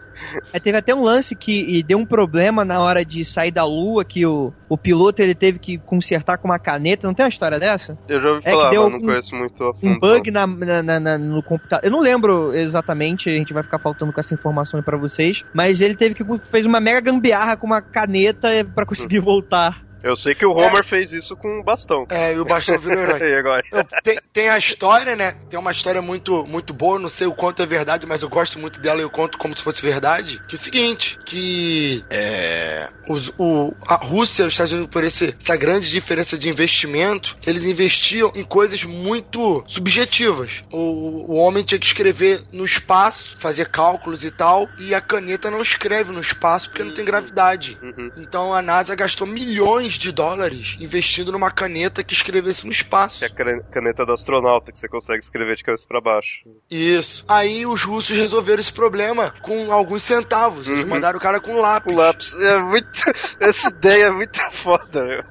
É, teve até um lance que e deu um problema na hora de sair da lua, que o, o piloto ele teve que consertar com uma caneta. Não tem uma história dessa? Eu já ouvi É falar, deu mas não um- conheço muito a fundo. Um bug na, na- na- na- no computador. Eu não lembro exatamente, a gente vai ficar faltando com essa informação aí pra vocês. Mas ele teve que fez uma mega gambiarra com uma caneta pra conseguir voltar. Eu sei que o Homer fez isso com um bastão. É, e o bastão virou herói. E agora? Tem, tem a história, né? Tem uma história muito, muito boa, não sei o quanto é verdade, mas eu gosto muito dela e eu conto como se fosse verdade. Que é o seguinte, que é, os, o, a Rússia e os Estados Unidos, por esse, essa grande diferença de investimento, eles investiam em coisas muito subjetivas. O, o homem tinha que escrever no espaço, fazer cálculos e tal, e a caneta não escreve no espaço porque não tem gravidade. Uhum. Então a NASA gastou milhões de dólares investindo numa caneta que escrevesse no espaço. Que é a cane- caneta do astronauta que você consegue escrever de cabeça pra baixo. Isso. Aí os russos resolveram esse problema com alguns centavos. Eles Uhum. mandaram o cara com lápis. O lápis é muito. Essa ideia é muito foda, meu.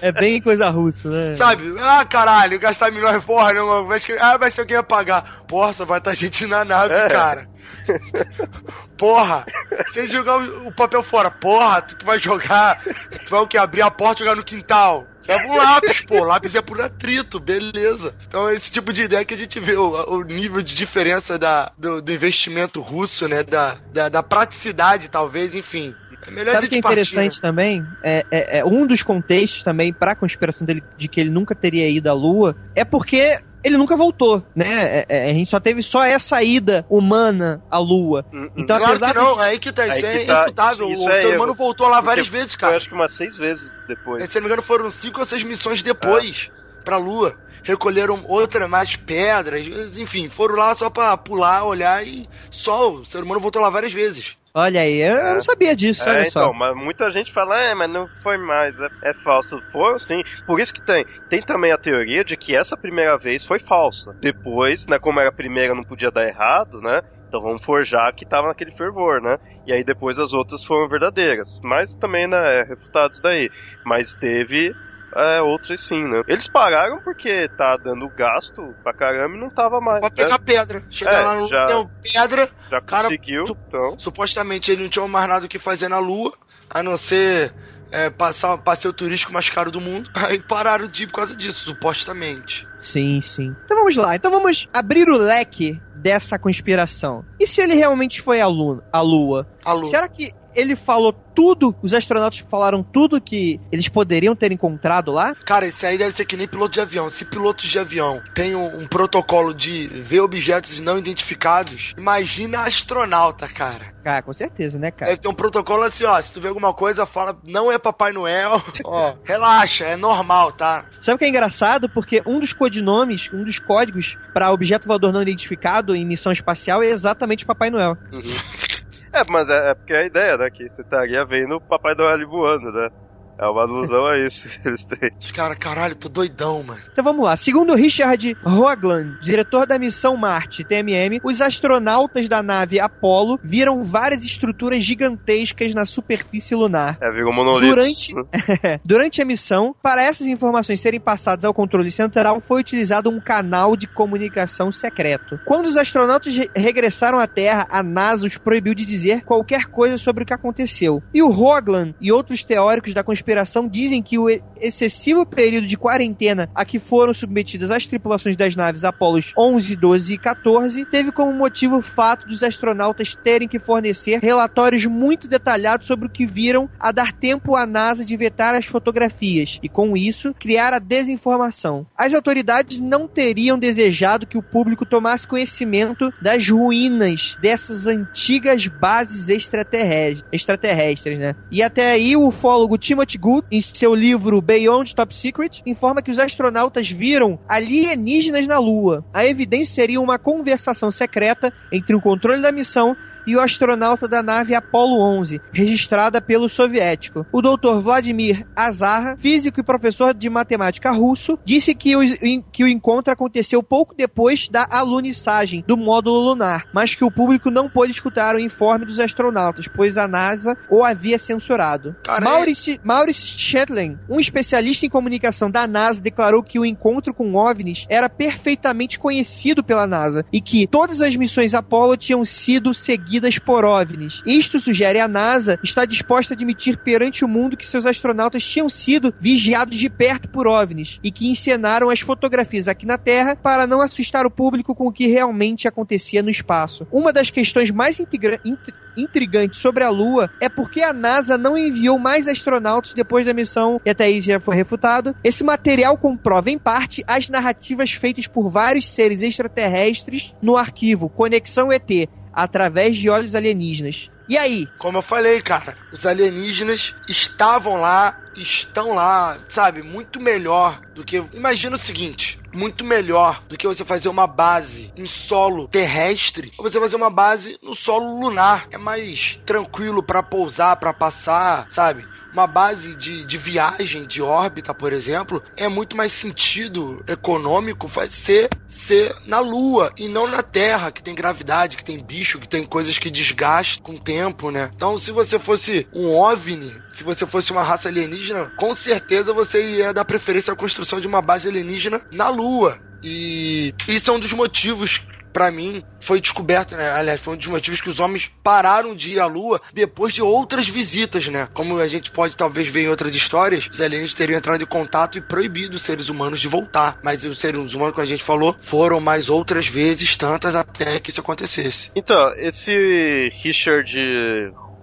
É bem coisa russa, né? Sabe? Ah, caralho, gastar milhões, porra, não, ah, vai ser alguém a pagar. Porra, só vai estar gente na nave, É. cara. Porra, se jogar o, papel fora, porra, tu que vai jogar, tu vai o que? Abrir a porta e jogar no quintal. Leva um lápis, pô. Lápis é por atrito, beleza. Então, esse tipo de ideia que a gente vê, o, o nível de diferença da, do, do investimento russo, né? Da, da, da praticidade, talvez, enfim. É Sabe a o que é gente partir, interessante também? É, é- é um dos contextos também pra conspiração dele de que ele nunca teria ido à Lua é porque ele nunca voltou, né? É, é, a gente só teve só essa ida humana à Lua. Hum, hum. Então, Claro apesar que não, de- é aí que tá, isso Aí é tá, irrefutável. isso o é ser humano voltou lá várias Porque vezes, Foi cara. acho que umas seis vezes depois. Se não me engano, foram cinco ou seis missões depois pra Lua. Recolheram outra, mais pedras, enfim, foram lá só pra pular, olhar e só. O ser humano voltou lá várias vezes. Olha aí, eu, eu não sabia disso, É, olha então, só. mas muita gente fala, é, mas não foi mais, é, é falso. Foi sim. Por isso que tem. Tem também a teoria de que essa primeira vez foi falsa. Depois, né, como era a primeira, não podia dar errado, né? Então vamos forjar que tava naquele fervor, né? E aí depois as outras foram verdadeiras. Mas também, né, é refutado isso daí. Mas teve é, outras sim, né? Eles pararam porque tá dando gasto pra caramba e não tava mais. Pra né? pegar pedra. Chegar É, lá no já- deu pedra, Já cara, conseguiu, tu- então. supostamente ele não tinha mais nada o que fazer na Lua, a não ser é, passar passeio turístico mais caro do mundo. Aí pararam de ir por causa disso, supostamente. Sim, sim. Então vamos lá. Então vamos abrir o leque dessa conspiração. E se ele realmente foi a Lua? A Lua? A Lua. Será que ele falou tudo, os astronautas falaram tudo que eles poderiam ter encontrado lá? Cara, isso aí deve ser que nem piloto de avião. Se pilotos de avião têm um, um protocolo de ver objetos não identificados, imagina astronauta, cara. Cara, com certeza, né, cara? Deve ter um protocolo assim, ó. Se tu vê alguma coisa, fala, não é Papai Noel. Ó, relaxa, é normal, tá? Sabe o que é engraçado? Porque um dos codinomes, um dos códigos para objeto voador não identificado em missão espacial é exatamente Papai Noel. É, mas é, é porque é a ideia, né? Que você estaria vendo o Papai Noel voando, né? É uma alusão a isso que eles têm. Os caras, caralho, tô doidão, mano. Então vamos lá. Segundo Richard Hoagland, diretor da missão Marte, TMM, os astronautas da nave Apollo viram várias estruturas gigantescas na superfície lunar. É, virou monolito. Durante- Durante a missão, para essas informações serem passadas ao controle central, foi utilizado um canal de comunicação secreto. Quando os astronautas re- regressaram à Terra, a NASA os proibiu de dizer qualquer coisa sobre o que aconteceu. E o Hoagland e outros teóricos da conspiração dizem que o excessivo período de quarentena a que foram submetidas as tripulações das naves Apollos 11, 12 e 14 teve como motivo o fato dos astronautas terem que fornecer relatórios muito detalhados sobre o que viram a dar tempo à NASA de vetar as fotografias e, com isso, criar a desinformação. As autoridades não teriam desejado que o público tomasse conhecimento das ruínas dessas antigas bases extraterrestres, extraterrestres né? E até aí o ufólogo Timothy Good, em seu livro Beyond Top Secret, informa que os astronautas viram alienígenas na Lua. A evidência seria uma conversação secreta entre o controle da missão e o astronauta da nave Apollo 11, registrada pelo soviético. O Dr. Vladimir Azarra, físico e professor de matemática russo, disse que o, que o encontro aconteceu pouco depois da alunissagem do módulo lunar, mas que o público não pôde escutar o informe dos astronautas, pois a NASA o havia censurado. Cara, Maurice, Maurice Shetland, um especialista em comunicação da NASA, declarou que o encontro com OVNIs era perfeitamente conhecido pela NASA e que todas as missões Apollo tinham sido seguidas por OVNIs. Isto sugere a NASA está disposta a admitir perante o mundo que seus astronautas tinham sido vigiados de perto por OVNIs e que encenaram as fotografias aqui na Terra para não assustar o público com o que realmente acontecia no espaço. Uma das questões mais intrigantes sobre a Lua é porque a NASA não enviou mais astronautas depois da missão, e até aí já foi refutado. Esse material comprova, em parte, as narrativas feitas por vários seres extraterrestres no arquivo Conexão ET, através de olhos alienígenas. E aí? Como eu falei, cara, os alienígenas estavam lá, estão lá, sabe? Muito melhor do que. Imagina o seguinte: muito melhor do que você fazer uma base em solo terrestre ou você fazer uma base no solo lunar. É mais tranquilo pra pousar, pra passar, sabe? Uma base de, de viagem de órbita, por exemplo, é muito mais sentido econômico ser, ser na Lua e não na Terra, que tem gravidade, que tem bicho, que tem coisas que desgastam com o tempo, né? Então, se você fosse um OVNI, se você fosse uma raça alienígena, com certeza você ia dar preferência à construção de uma base alienígena na Lua. E isso é um dos motivos pra mim, foi descoberto, né? Aliás, foi um dos motivos que os homens pararam de ir à Lua depois de outras visitas, né? Como a gente pode talvez ver em outras histórias, os alienígenas teriam entrado em contato e proibido os seres humanos de voltar. Mas os seres humanos, como a gente falou, foram mais outras vezes, tantas até que isso acontecesse. Então, esse Richard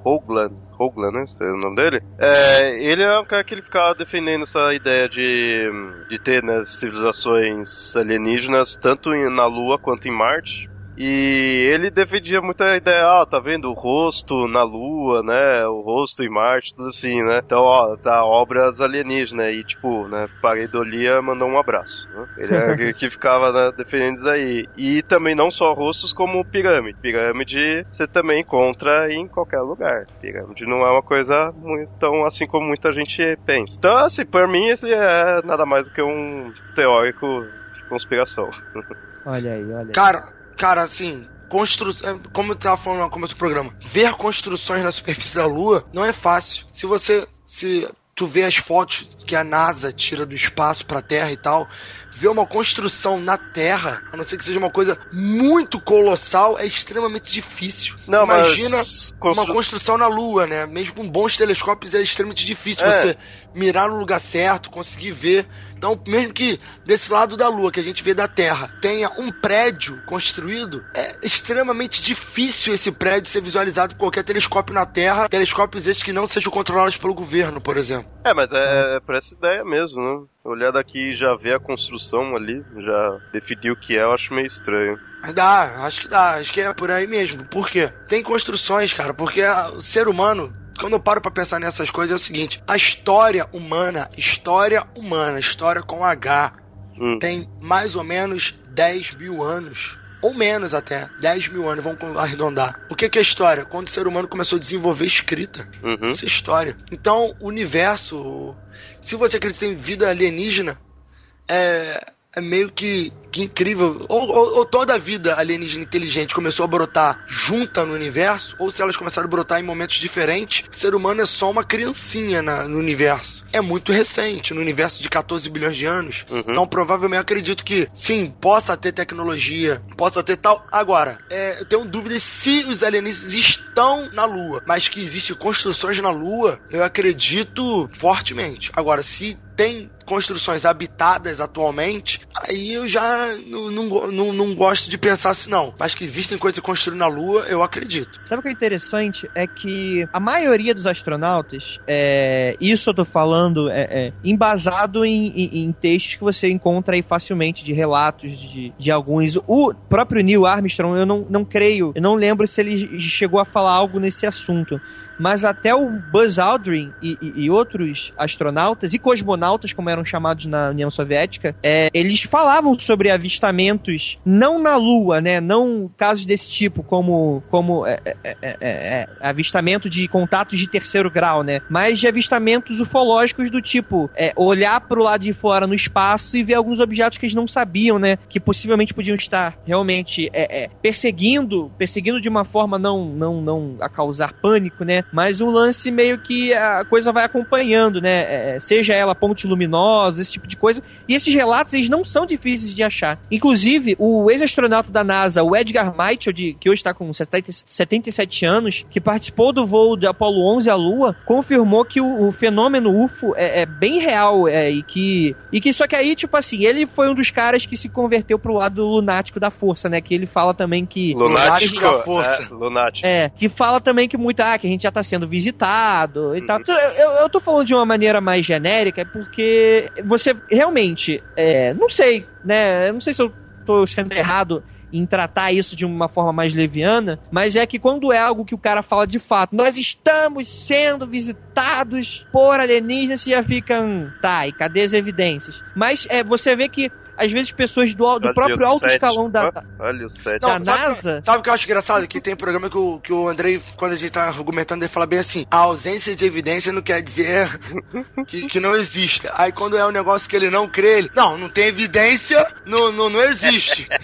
Hoagland, Hoagland, né? É o nome dele. É, ele é o cara que ele ficava defendendo essa ideia de, de ter né, civilizações alienígenas tanto na Lua quanto em Marte. E ele defendia muita ideia, ah, tá vendo o rosto na Lua, né? O rosto em Marte, tudo assim, né? Então, ó, tá obras alienígenas. E, tipo, né? Pareidolia mandou um abraço. Né? Ele era que- que ficava né, defendendo isso aí. E também não só rostos, como pirâmide. Pirâmide você também encontra em qualquer lugar. Pirâmide não é uma coisa muito tão assim como muita gente pensa. Então, assim, por mim, esse é nada mais do que um teórico de conspiração. Olha aí, olha aí. Cara, cara, assim, constru... é, como eu tava falando no começo do programa, ver construções na superfície da Lua não é fácil. Se você. Se tu vê as fotos que a NASA tira do espaço pra Terra e tal, ver uma construção na Terra, a não ser que seja uma coisa muito colossal, é extremamente difícil. Não, Imagina mas uma constru- construção na Lua, né? Mesmo com bons telescópios é extremamente difícil É. você mirar no lugar certo, conseguir ver. Então, mesmo que desse lado da Lua, que a gente vê da Terra, tenha um prédio construído, é extremamente difícil esse prédio ser visualizado por qualquer telescópio na Terra. Telescópios esses que não sejam controlados pelo governo, por exemplo. É, mas é, é pra essa ideia mesmo, né? Olhar daqui e já ver a construção ali, já definir o que é, eu acho meio estranho. Dá, acho que dá, acho que é por aí mesmo. Por quê? Tem construções, cara, porque o ser humano, quando eu paro pra pensar nessas coisas, é o seguinte: a história humana, história humana, história com H, Hum. tem mais ou menos 10 mil anos. Ou menos até, 10 mil anos, vamos arredondar. O que que é história? Quando o ser humano começou a desenvolver escrita. Uhum. Isso é história. Então, o universo, se você acredita em vida alienígena, é, é meio que, que incrível. Ou, ou- ou toda a vida alienígena inteligente começou a brotar junta no universo, ou se elas começaram a brotar em momentos diferentes, o ser humano é só uma criancinha na- no universo. É muito recente, no universo de 14 bilhões de anos. Uhum. Então, provavelmente, acredito que, sim, possa ter tecnologia, possa ter tal. Agora, é, eu tenho dúvidas se os alienígenas estão na Lua, mas que existem construções na Lua, eu acredito fortemente. Agora, se tem construções habitadas atualmente, aí eu já não, não, não, não gosto de pensar assim, não. Mas que existem coisas construídas na Lua, eu acredito. Sabe o que é interessante? É que a maioria dos astronautas, é, isso eu tô falando, é, é, embasado em, em- em textos que você encontra aí facilmente, de relatos de, de alguns. O próprio Neil Armstrong, eu não, não creio, eu não lembro se ele chegou a falar algo nesse assunto. Mas até o Buzz Aldrin e, e- e outros astronautas e cosmonautas, como eram chamados na União Soviética, é, eles falavam sobre avistamentos, não na Lua, né? Não casos desse tipo, como, como é, é, é, é, é, avistamento de contatos de terceiro grau, né? Mas de avistamentos ufológicos do tipo olhar pro lado de fora no espaço e ver alguns objetos que eles não sabiam, né? Que possivelmente podiam estar realmente perseguindo, perseguindo de uma forma não, não, não a causar pânico, né? Mas um lance meio que a coisa vai acompanhando, né? É, seja ela ponte luminosa, esse tipo de coisa. E esses relatos, eles não são difíceis de achar. Inclusive, o ex-astronauta da NASA, o Edgar Mitchell, de, que hoje está com 70, 77 anos, que participou do voo de Apollo 11 à Lua, confirmou que o, o fenômeno UFO é, é bem real é, e que e que só que aí tipo assim ele foi um dos caras que se converteu pro lado lunático da força, né? Que ele fala também que Lunático, Lunático à força. É, lunático. é, que fala também que muito, ah, que a gente já tá sendo visitado e tal. Então, Eu, eu tô falando de uma maneira mais genérica porque você realmente, é, não sei, né? Eu não sei se eu tô sendo errado em tratar isso de uma forma mais leviana, mas é que quando é algo que o cara fala de fato, nós estamos sendo visitados por alienígenas, você já fica, hum, tá, e cadê as evidências? Mas é, você vê que às vezes pessoas do, do Olha próprio alto sete. escalão da, Olha o 7. da Não, sabe- NASA. Sabe o que eu acho engraçado? Que tem programa que o, que o Andrei, quando a gente tá argumentando, ele fala bem assim: a ausência de evidência não quer dizer que, que não existe. Aí quando é um negócio que ele não crê, ele. Não, não tem evidência, não, não, não existe.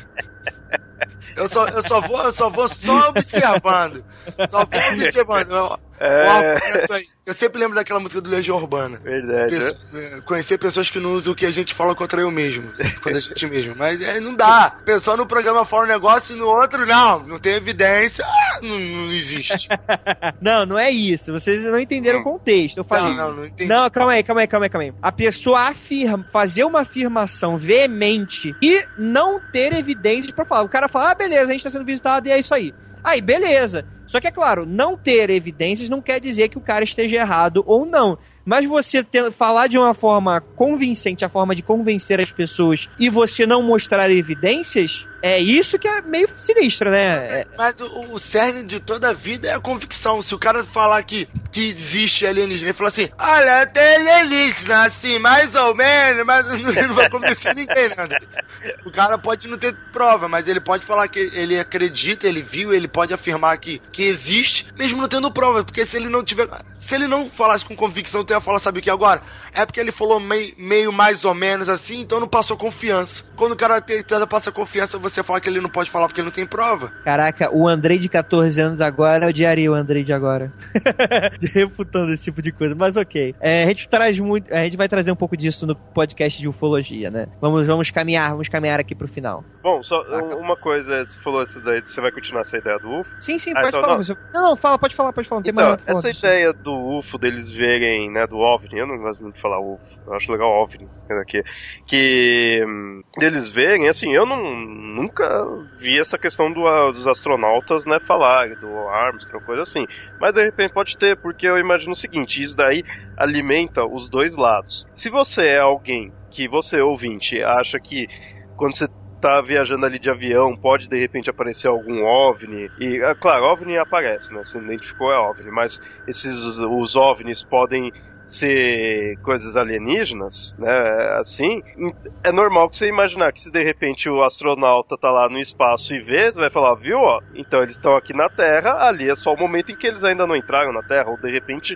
Eu só, eu só vou, eu só vou só observando. Só. Eu, É, um argumento aí. eu sempre lembro daquela música do Legião Urbana. verdade. né? Pesso- é, conhecer pessoas que não usam o que a gente fala contra eu mesmo. Contra a gente mesmo. Mas é, não dá. A pessoa no programa fala um negócio e no outro, não. Não tem evidência. Ah, não, não existe. Não, não é isso. Vocês não entenderam o contexto. Eu falei. Não, não, não entendi. Não, calma aí, calma aí, calma aí, calma aí. A pessoa afirma, fazer uma afirmação veemente e não ter evidências pra falar. O cara fala, ah, beleza, a gente tá sendo visitado e é isso aí. Aí, beleza. Só que é claro, não ter evidências não quer dizer que o cara esteja errado ou não. Mas você ter- falar de uma forma convincente, a forma de convencer as pessoas, e você não mostrar evidências, é isso que é meio sinistro, né? É- Mas o, o cerne de toda a vida é a convicção. Se o cara falar que, que existe alienígena e falar assim, olha, tem alienígena, assim, mais ou menos, mas não, não vai convencer ninguém, nada. O cara pode não ter prova, mas ele pode falar que ele acredita, ele viu, ele pode afirmar que, que existe, mesmo não tendo prova, porque se ele não tiver. Se ele não falasse com convicção, tu ia falar, sabe o que agora? É porque ele falou meio, meio mais ou menos assim, então não passou confiança. Quando o cara tenta passar confiança, você fala que ele não pode falar porque ele não tem prova. Caraca, o Andrei de 14 anos agora odiaria o Andrei de agora. Refutando esse tipo de coisa, mas ok. É, a gente traz muito. A gente vai trazer um pouco disso no podcast de ufologia, né? Vamos, vamos caminhar, vamos caminhar aqui pro final. Bom, só uma coisa, você falou isso daí, você vai continuar essa ideia do UFO? Sim, sim, Ah, pode então falar. não. você- Não, não, fala, pode falar, pode falar. Não tem Então, mais nada essa disso. ideia do UFO, deles verem, né, do OVNI, eu não gosto muito de falar UFO, eu acho legal OVNI, né, que, que hum, deles verem, assim, eu não, nunca vi essa questão do, dos astronautas, né, falar, do Armstrong, coisa assim, mas de repente pode ter, porque eu imagino o seguinte, isso daí alimenta os dois lados. Se você é alguém que você, ouvinte, acha que quando você tá viajando ali de avião, pode de repente aparecer algum OVNI. E, é claro, OVNI aparece, né? Se identificou é OVNI, mas esses os OVNIs podem ser coisas alienígenas, né? Assim, é normal que você imaginar que se de repente o astronauta tá lá no espaço e vê, você vai falar, viu, ó, então eles estão aqui na Terra, ali é só o momento em que eles ainda não entraram na Terra, ou de repente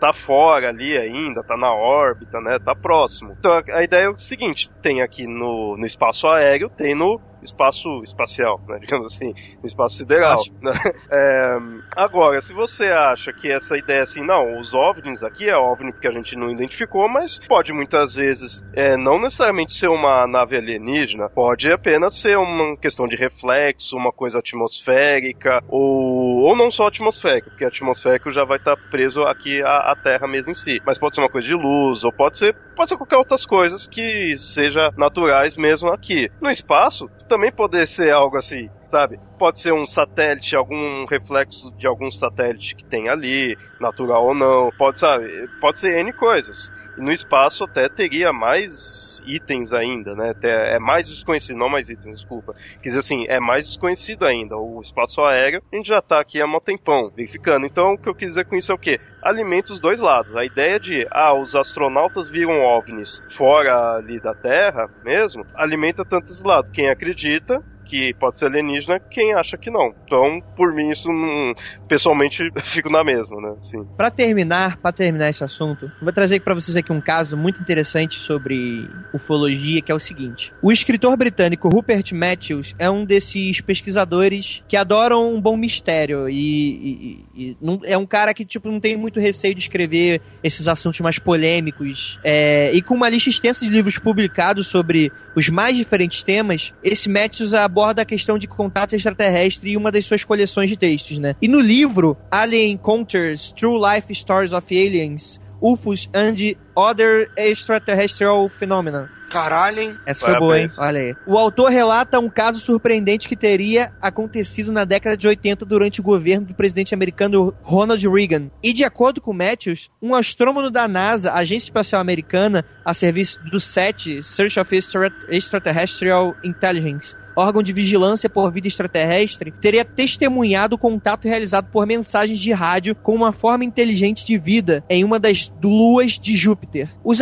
tá fora ali ainda, tá na órbita, né? Tá próximo. Então a, a ideia é o seguinte: tem aqui no, no espaço aéreo, tem no espaço espacial, né? Digamos assim, espaço sideral. Né? É, agora, se você acha que essa ideia assim, não, os OVNIs aqui é OVNI porque a gente não identificou, mas pode muitas vezes é, não necessariamente ser uma nave alienígena, pode apenas ser uma questão de reflexo, uma coisa atmosférica, ou, ou não só atmosférica, porque atmosférico já vai estar preso aqui à, à Terra mesmo em si, mas pode ser uma coisa de luz, ou pode ser, pode ser qualquer outras coisas que seja naturais mesmo aqui. No espaço, também poder ser algo assim, sabe? Pode ser um satélite, algum reflexo de algum satélite que tem ali, natural ou não, pode, sabe? Pode ser N coisas. No espaço até teria mais itens ainda, né? Até é mais desconhecido, não mais itens, desculpa. Quer dizer assim, é mais desconhecido ainda. O espaço aéreo, a gente já tá aqui há um tempão verificando. Então, o que eu quis dizer com isso é o quê? Alimenta os dois lados. A ideia de, ah, os astronautas viram OVNIs fora ali da Terra mesmo, alimenta tantos lados. Quem acredita que pode ser alienígena, quem acha que não. Então, por mim, isso não... pessoalmente fico na mesma, né? Sim. Pra terminar, para terminar esse assunto, vou trazer para vocês aqui um caso muito interessante sobre ufologia, que é o seguinte. O escritor britânico Rupert Matthews é um desses pesquisadores que adoram um bom mistério e, e- e não- é um cara que tipo não tem muito receio de escrever esses assuntos mais polêmicos é, e com uma lista extensa de livros publicados sobre os mais diferentes temas, esse Matthews aborda a questão de contato extraterrestre em uma das suas coleções de textos, né? E no livro Alien Encounters, True Life Stories of Aliens, UFOs and Other Extraterrestrial Phenomena. Caralho, hein? Essa foi boa, hein? Olha aí. O autor relata um caso surpreendente que teria acontecido na década de 80 durante o governo do presidente americano Ronald Reagan. E de acordo com Matthews, um astrônomo da NASA, Agência Espacial Americana, a serviço do SET, Search of Extra- Extraterrestrial Intelligence, órgão de vigilância por vida extraterrestre, teria testemunhado o contato realizado por mensagens de rádio com uma forma inteligente de vida em uma das luas de Júpiter. Os,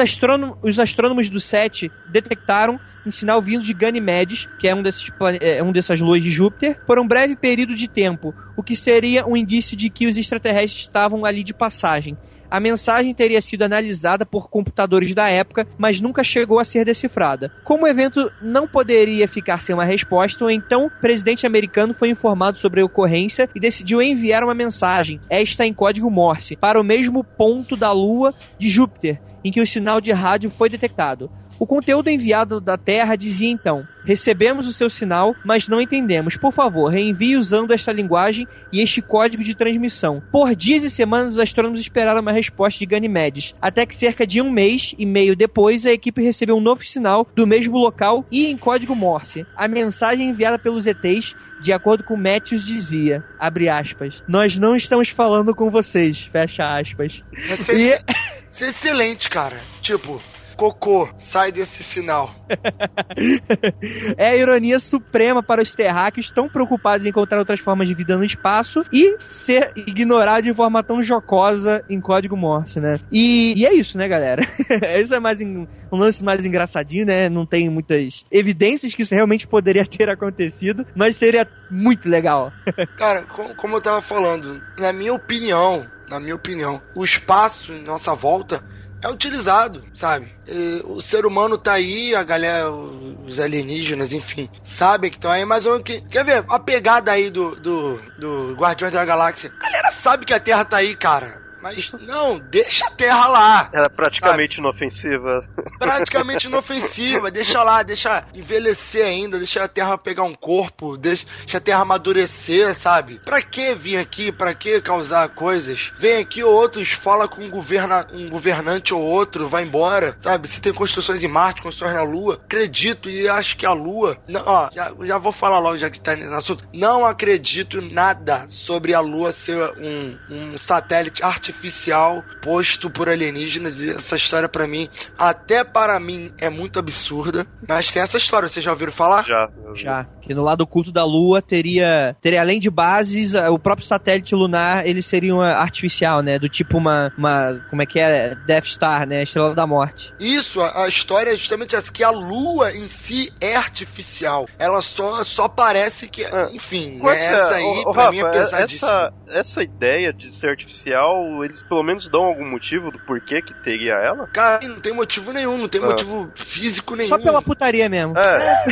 os astrônomos do SET detectaram um sinal vindo de Ganymedes, que é um, desses plane- é um dessas luas de Júpiter, por um breve período de tempo, o que seria um indício de que os extraterrestres estavam ali de passagem. A mensagem teria sido analisada por computadores da época, mas nunca chegou a ser decifrada. Como o evento não poderia ficar sem uma resposta, então o presidente americano foi informado sobre a ocorrência e decidiu enviar uma mensagem, esta em código Morse, para o mesmo ponto da Lua de Júpiter, em que o sinal de rádio foi detectado. O conteúdo enviado da Terra dizia então: Recebemos o seu sinal, mas não entendemos. Por favor, reenvie usando esta linguagem e este código de transmissão. Por dias e semanas, os astrônomos esperaram uma resposta de Ganymedes, até que cerca de um mês e meio depois, a equipe recebeu um novo sinal do mesmo local e em código Morse. A mensagem enviada pelos ETs de acordo com Matthews dizia, abre aspas, nós não estamos falando com vocês, fecha aspas. Ser, E- ser excelente, cara. Tipo, cocô, sai desse sinal. É a ironia suprema para os terráqueos tão preocupados em encontrar outras formas de vida no espaço e ser ignorado de forma tão jocosa em código Morse, né? E, e é isso, né, galera? Esse é mais um lance mais engraçadinho, né? Não tem muitas evidências que isso realmente poderia ter acontecido, mas seria muito legal. Cara, co- como eu tava falando, na minha opinião, na minha opinião, o espaço em nossa volta é utilizado, sabe? E o ser humano tá aí, a galera, os alienígenas, enfim, sabem que estão aí, mas eu, que- quer ver? A pegada aí do, do, do Guardiões da Galáxia. A galera sabe que a Terra tá aí, cara. Mas não, deixa a Terra lá. Era praticamente inofensiva. praticamente inofensiva. Deixa lá, deixa envelhecer ainda, deixa a Terra pegar um corpo, deixa a Terra amadurecer, sabe? Pra que vir aqui? Pra que causar coisas? Vem aqui outros, fala com um, governa, um governante ou outro, vai embora, sabe? Se tem construções em Marte, construções na Lua, acredito e acho que a Lua. Não, ó, já, já vou falar logo, já que tá no assunto. Não acredito nada sobre a Lua ser um, um satélite artificial posto por alienígenas. E essa história, pra mim, até para mim, é muito absurda. Mas tem essa história, vocês já ouviram falar? Já. Já, que no lado oculto da Lua teria, teria além de bases, o próprio satélite lunar, ele seria uma artificial, né? Do tipo uma, uma como é que é? Death Star, né? Estrela da Morte. Isso, a, a história é justamente essa, que a Lua em si é artificial. Ela só, só parece que, Ah, enfim, Qual né, essa aí ô, pra Rafa, mim é pesadíssima. essa, essa ideia de ser artificial, eles pelo menos dão algum motivo do porquê que teria ela? Cara, não tem motivo nenhum, não tem Ah. motivo físico nenhum. Só pela putaria mesmo. É.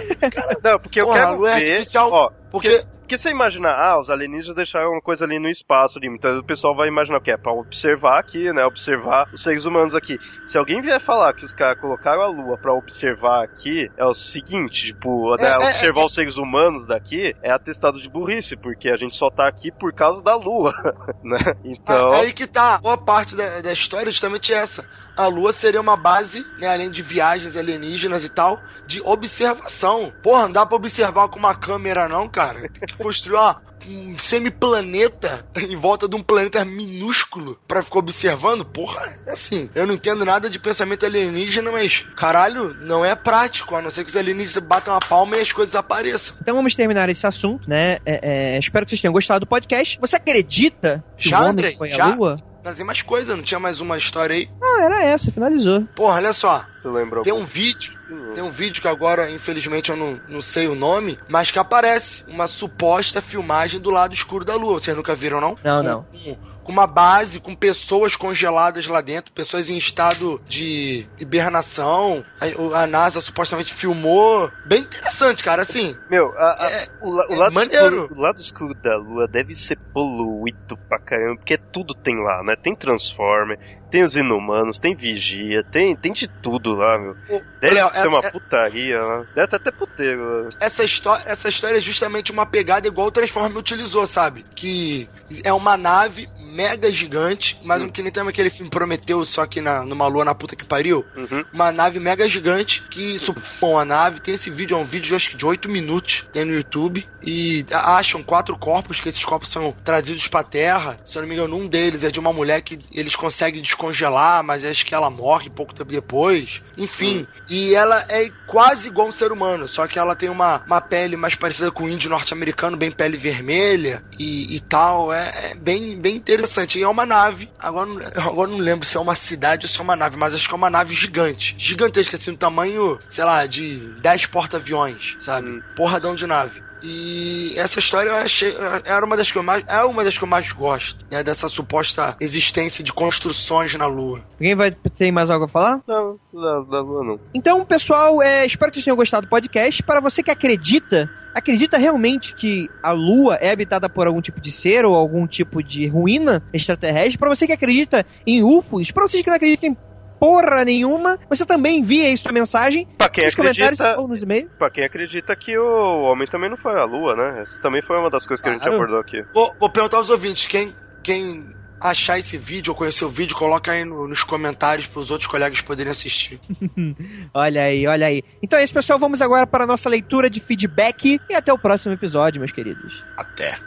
Não, porque eu Porra, a quero é artificial, Ó, Porque porque você imagina, ah, os alienígenas deixaram uma coisa ali no espaço ali, então o pessoal vai imaginar o que é pra observar aqui, né? Observar os seres humanos aqui. Se alguém vier falar que os caras colocaram a lua pra observar aqui, é o seguinte, tipo, né, É, é, observar os seres humanos daqui é atestado de burrice, porque a gente só tá aqui por causa da lua, né? Então, a- aí que tá, boa parte da, da história é justamente essa. A Lua seria uma base, né, além de viagens alienígenas e tal, de observação. Porra, não dá pra observar com uma câmera não, cara. Tem que construir uma, um semiplaneta em volta de um planeta minúsculo pra ficar observando. Porra, é assim, eu não entendo nada de pensamento alienígena, mas, caralho, não é prático, a não ser que os alienígenas batam a palma e as coisas apareçam. Então vamos terminar esse assunto, né? É, é, espero que vocês tenham gostado do podcast. Você acredita que Já, o homem Andrei, foi já. a Lua? Tem mais coisa, não tinha mais uma história aí? Não, era essa, finalizou. Porra, olha só, você lembra tem um vídeo Hum. Tem um vídeo que agora, infelizmente, eu não, não sei o nome, mas que aparece uma suposta filmagem do lado escuro da Lua. Vocês nunca viram, não? Não, Com- não. Com, com uma base, com pessoas congeladas lá dentro, pessoas em estado de hibernação. A, a NASA supostamente filmou. Bem interessante, cara. Assim, Meu, a- a- É- o, o é lado maneiro. escuro, o lado escuro da lua deve ser poluído pra caramba, porque tudo tem lá, né? Tem Transformer, tem os inumanos, tem vigia, tem, tem de tudo lá, meu. Deve Léo, ser essa- uma putaria lá. Deve até puteiro. né? essa história, essa história é justamente uma pegada igual o Transformer utilizou, sabe? Que é uma nave mega gigante, mas Hum. um que nem tem aquele filme Prometeu, só que na, numa lua na puta que pariu. Uhum. uma nave mega gigante que supõe a nave. Tem esse vídeo, é um vídeo acho que de 8 minutos, tem no YouTube. E acham quatro corpos, que esses corpos são trazidos pra terra. Se eu não me engano, um deles é de uma mulher que eles conseguem descongelar, mas acho que ela morre pouco tempo depois. Enfim, e ela é quase igual um ser humano, só que ela tem uma, uma pele mais parecida com o índio norte-americano, bem pele vermelha e, e tal. É, é bem, bem interessante. E é uma nave. Agora, não- agora não lembro se é uma cidade ou se é uma nave, mas acho que é uma nave gigante. Gigantesca, assim, no tamanho, sei lá, de 10 porta-aviões, sabe? Hum. Porradão de nave. E essa história eu achei. Era uma das que eu mais. É uma das que eu mais gosto, né? Dessa suposta existência de construções na Lua. Alguém vai ter mais algo a falar? Não, da, da lua não. Então, pessoal, é, espero que vocês tenham gostado do podcast. Para você que acredita, acredita realmente que a Lua é habitada por algum tipo de ser ou algum tipo de ruína extraterrestre, para você que acredita em UFOs, para vocês que não acreditam em porra nenhuma, você também envia aí sua mensagem Pra quem nos comentários acredita, ou nos e-mails. pra quem acredita que o homem também não foi à lua, né? Essa também foi uma das coisas que a gente Claro. abordou aqui. Vou, vou perguntar aos ouvintes, quem, quem achar esse vídeo ou conhecer o vídeo, coloca aí no- nos comentários para os outros colegas poderem assistir. Olha aí, olha aí. Então é isso, pessoal. Vamos agora para a nossa leitura de feedback e até o próximo episódio, meus queridos. Até.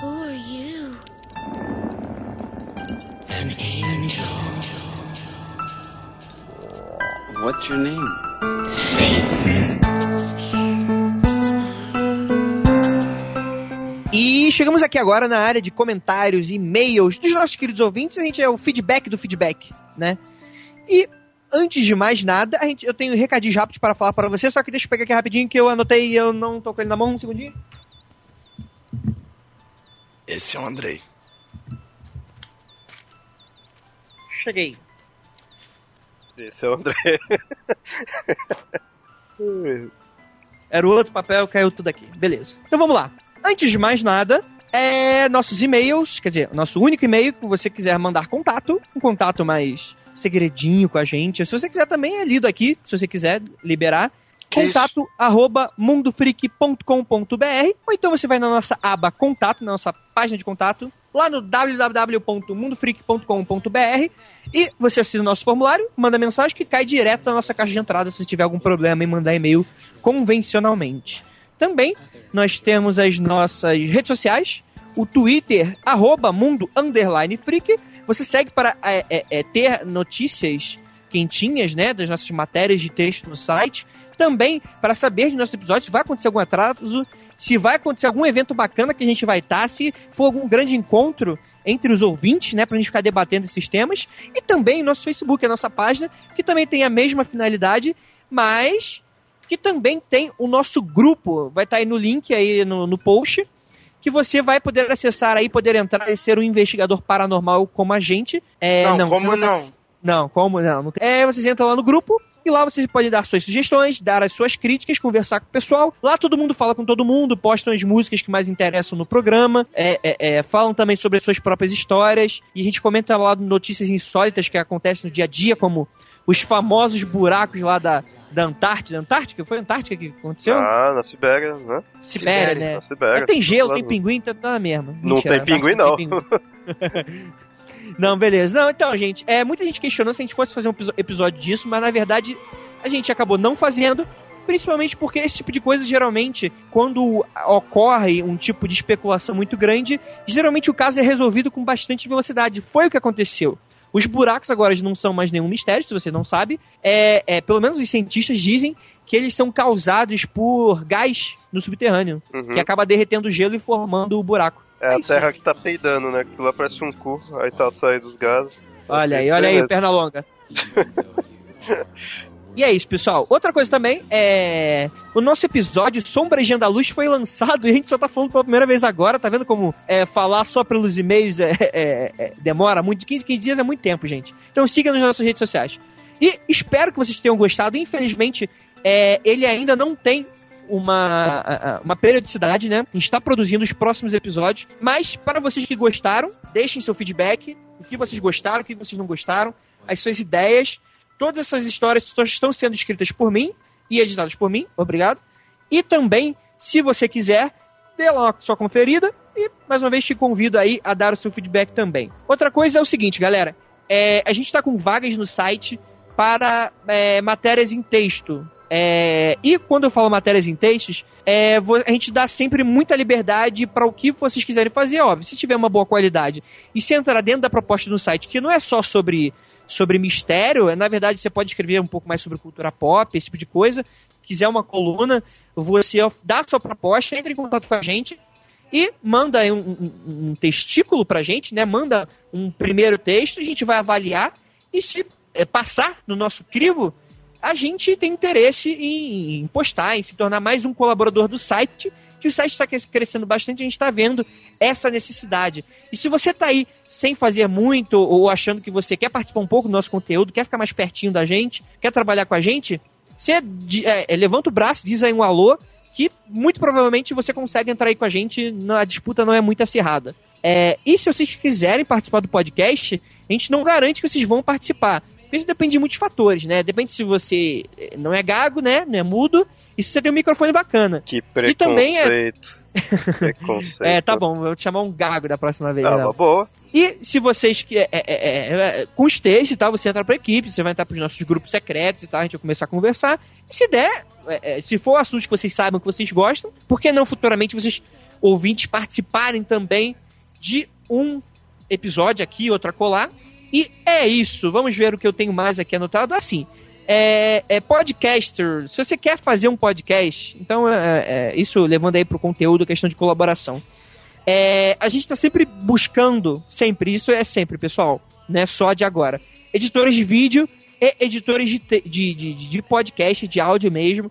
Who are you? An angel. What's your name? E chegamos aqui agora na área de comentários e e-mails dos nossos queridos ouvintes. A gente é o feedback do feedback, né? E antes de mais nada, a gente, eu tenho recadinhos rápidos para falar para você, só que deixa eu pegar aqui rapidinho que eu anotei e eu não tô com ele na mão. Um segundinho. Esse é o Andrei. Cheguei. Esse é o André. Era o outro papel, caiu tudo aqui. Beleza. Então vamos lá. Antes de mais nada, é nossos e-mails, quer dizer, nosso único e-mail que você quiser mandar contato, um contato mais segredinho com a gente. Se você quiser também é lido aqui, se você quiser liberar. Contato arroba mundofreak.com.br ou então você vai na nossa aba contato, na nossa página de contato, lá no www.mundofreak.com.br e você assina o nosso formulário, manda mensagem que cai direto na nossa caixa de entrada se tiver algum problema em mandar e-mail convencionalmente. Também nós temos as nossas redes sociais, o Twitter, arroba mundo underline freak. Você segue para é, é, é, ter notícias quentinhas, né, das nossas matérias de texto no site. Também para saber de nossos episódios se vai acontecer algum atraso, se vai acontecer algum evento bacana que a gente vai estar, se for algum grande encontro entre os ouvintes, né, pra gente ficar debatendo esses temas. E também nosso Facebook, a nossa página, que também tem a mesma finalidade, mas que também tem o nosso grupo. Vai estar aí no link aí no, no post. Que você vai poder acessar aí, poder entrar e ser um investigador paranormal como a gente. É, não, você como não? Não, como não? não tem- É, vocês entram lá no grupo e lá vocês podem dar suas sugestões, dar as suas críticas, conversar com o pessoal. Lá todo mundo fala com todo mundo, postam as músicas que mais interessam no programa, é, é, é, falam também sobre as suas próprias histórias e a gente comenta lá notícias insólitas que acontecem no dia a dia, como os famosos buracos lá da, da Antártida. Antártica? Foi a Antártica que aconteceu? Ah, na Sibéria, né? Sibéria, Sibéria, né? Na Sibéria. Mas tem gelo, tem pinguim, tá, tá na mesma. Não tem pinguim, não. tem pinguim. Não, beleza. Não, então, gente, é, muita gente questionou se a gente fosse fazer um episódio disso, mas na verdade a gente acabou não fazendo, principalmente porque esse tipo de coisa, geralmente, quando ocorre um tipo de especulação muito grande, geralmente o caso é resolvido com bastante velocidade. Foi o que aconteceu. Os buracos agora não são mais nenhum mistério, se você não sabe. É, é, pelo menos os cientistas dizem que eles são causados por gás no subterrâneo, Uhum. que acaba derretendo o gelo e formando o buraco. É a terra que tá peidando, né? Aquilo lá parece um cu, aí tá saindo os gases. Olha aí, Isso olha aí, perna longa. E é isso, pessoal. Outra coisa também é. O nosso episódio Sombras de Andaluz foi lançado e a gente só tá falando pela primeira vez agora. Tá vendo como é, falar só pelos e-mails é, é- é- demora muito? 15, 15 dias é muito tempo, gente. Então siga nas nossas redes sociais. E espero que vocês tenham gostado. Infelizmente, é, ele ainda não tem uma, uma periodicidade, né? A gente está produzindo os próximos episódios. Mas, para vocês que gostaram, deixem seu feedback. O que vocês gostaram, o que vocês não gostaram, as suas ideias. Todas essas histórias estão sendo escritas por mim e editadas por mim. Obrigado. E também, se você quiser, dê lá sua conferida. E, mais uma vez, te convido aí a dar o seu feedback também. Outra coisa é o seguinte, galera. É, a gente está com vagas no site para é, matérias em texto. É, e quando eu falo matérias em textos, é, vo- a gente dá sempre muita liberdade para o que vocês quiserem fazer, óbvio. Se tiver uma boa qualidade e se entrar dentro da proposta do site, que não é só sobre, sobre mistério, é, na verdade você pode escrever um pouco mais sobre cultura pop, esse tipo de coisa. Quiser uma coluna, você dá a sua proposta, entre em contato com a gente e manda um, um, um testículo pra gente, né? Manda um primeiro texto, a gente vai avaliar e se é, passar no nosso crivo, a gente tem interesse em, postar, em se tornar mais um colaborador do site que o site está crescendo bastante, a gente está vendo essa necessidade. E se você está aí sem fazer muito, ou achando que você quer participar um pouco do nosso conteúdo, quer ficar mais pertinho da gente, quer trabalhar com a gente, você é, levanta o braço, diz aí um alô, que muito provavelmente você consegue entrar aí com a gente, a disputa não é muito acirrada. É, e se vocês quiserem participar do podcast, a gente não garante que vocês vão participar. Isso depende de muitos fatores, né? Depende se você não é gago, né? Não é mudo, e se você tem um microfone bacana. Que E também é- preconceito. Preconceito. É, tá bom, vou te chamar um gago da próxima vez. Léo. uma boa. E se vocês que é, é, é, é, com os textos e tal, você entra pra equipe, você vai entrar pros nossos grupos secretos e tal, a gente vai começar a conversar. E se der, é, é, se for assunto que vocês saibam que vocês gostam, por que não futuramente vocês, ouvintes, participarem também de um episódio aqui, outro acolá. E é isso. Vamos ver o que eu tenho mais aqui anotado. Assim, é, é podcaster. Se você quer fazer um podcast, então é, é, isso levando aí pro conteúdo, questão de colaboração. É, a gente está sempre buscando, sempre, isso é sempre, pessoal, não é só de agora. Editores de vídeo e editores de, de, de, de podcast, de áudio mesmo.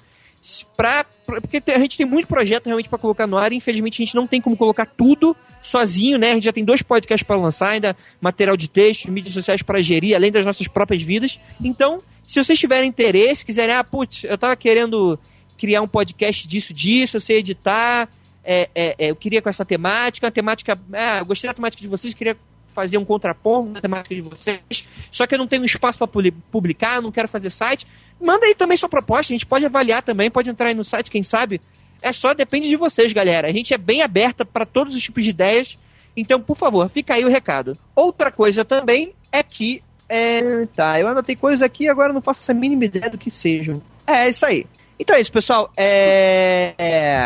Pra, pra- porque a gente tem muito projeto realmente para colocar no ar e infelizmente a gente não tem como colocar tudo sozinho, né? A gente já tem dois podcasts para lançar, ainda material de texto, mídias sociais para gerir, além das nossas próprias vidas. Então, se vocês tiverem interesse, quiserem, ah, putz, eu tava querendo criar um podcast disso, disso, eu sei editar, é, é, é, eu queria com essa temática, a temática, ah, eu gostei da temática de vocês, queria fazer um contraponto da temática de vocês, só que eu não tenho espaço para publicar, não quero fazer site, manda aí também sua proposta, a gente pode avaliar também, pode entrar aí no site, quem sabe. É só, depende de vocês, galera. A gente é bem aberta para todos os tipos de ideias, então, por favor, fica aí o recado. Outra coisa também é que. É, tá, eu anotei coisas aqui agora não faço essa mínima ideia do que sejam. É, é isso aí. Então é isso, pessoal. É, é,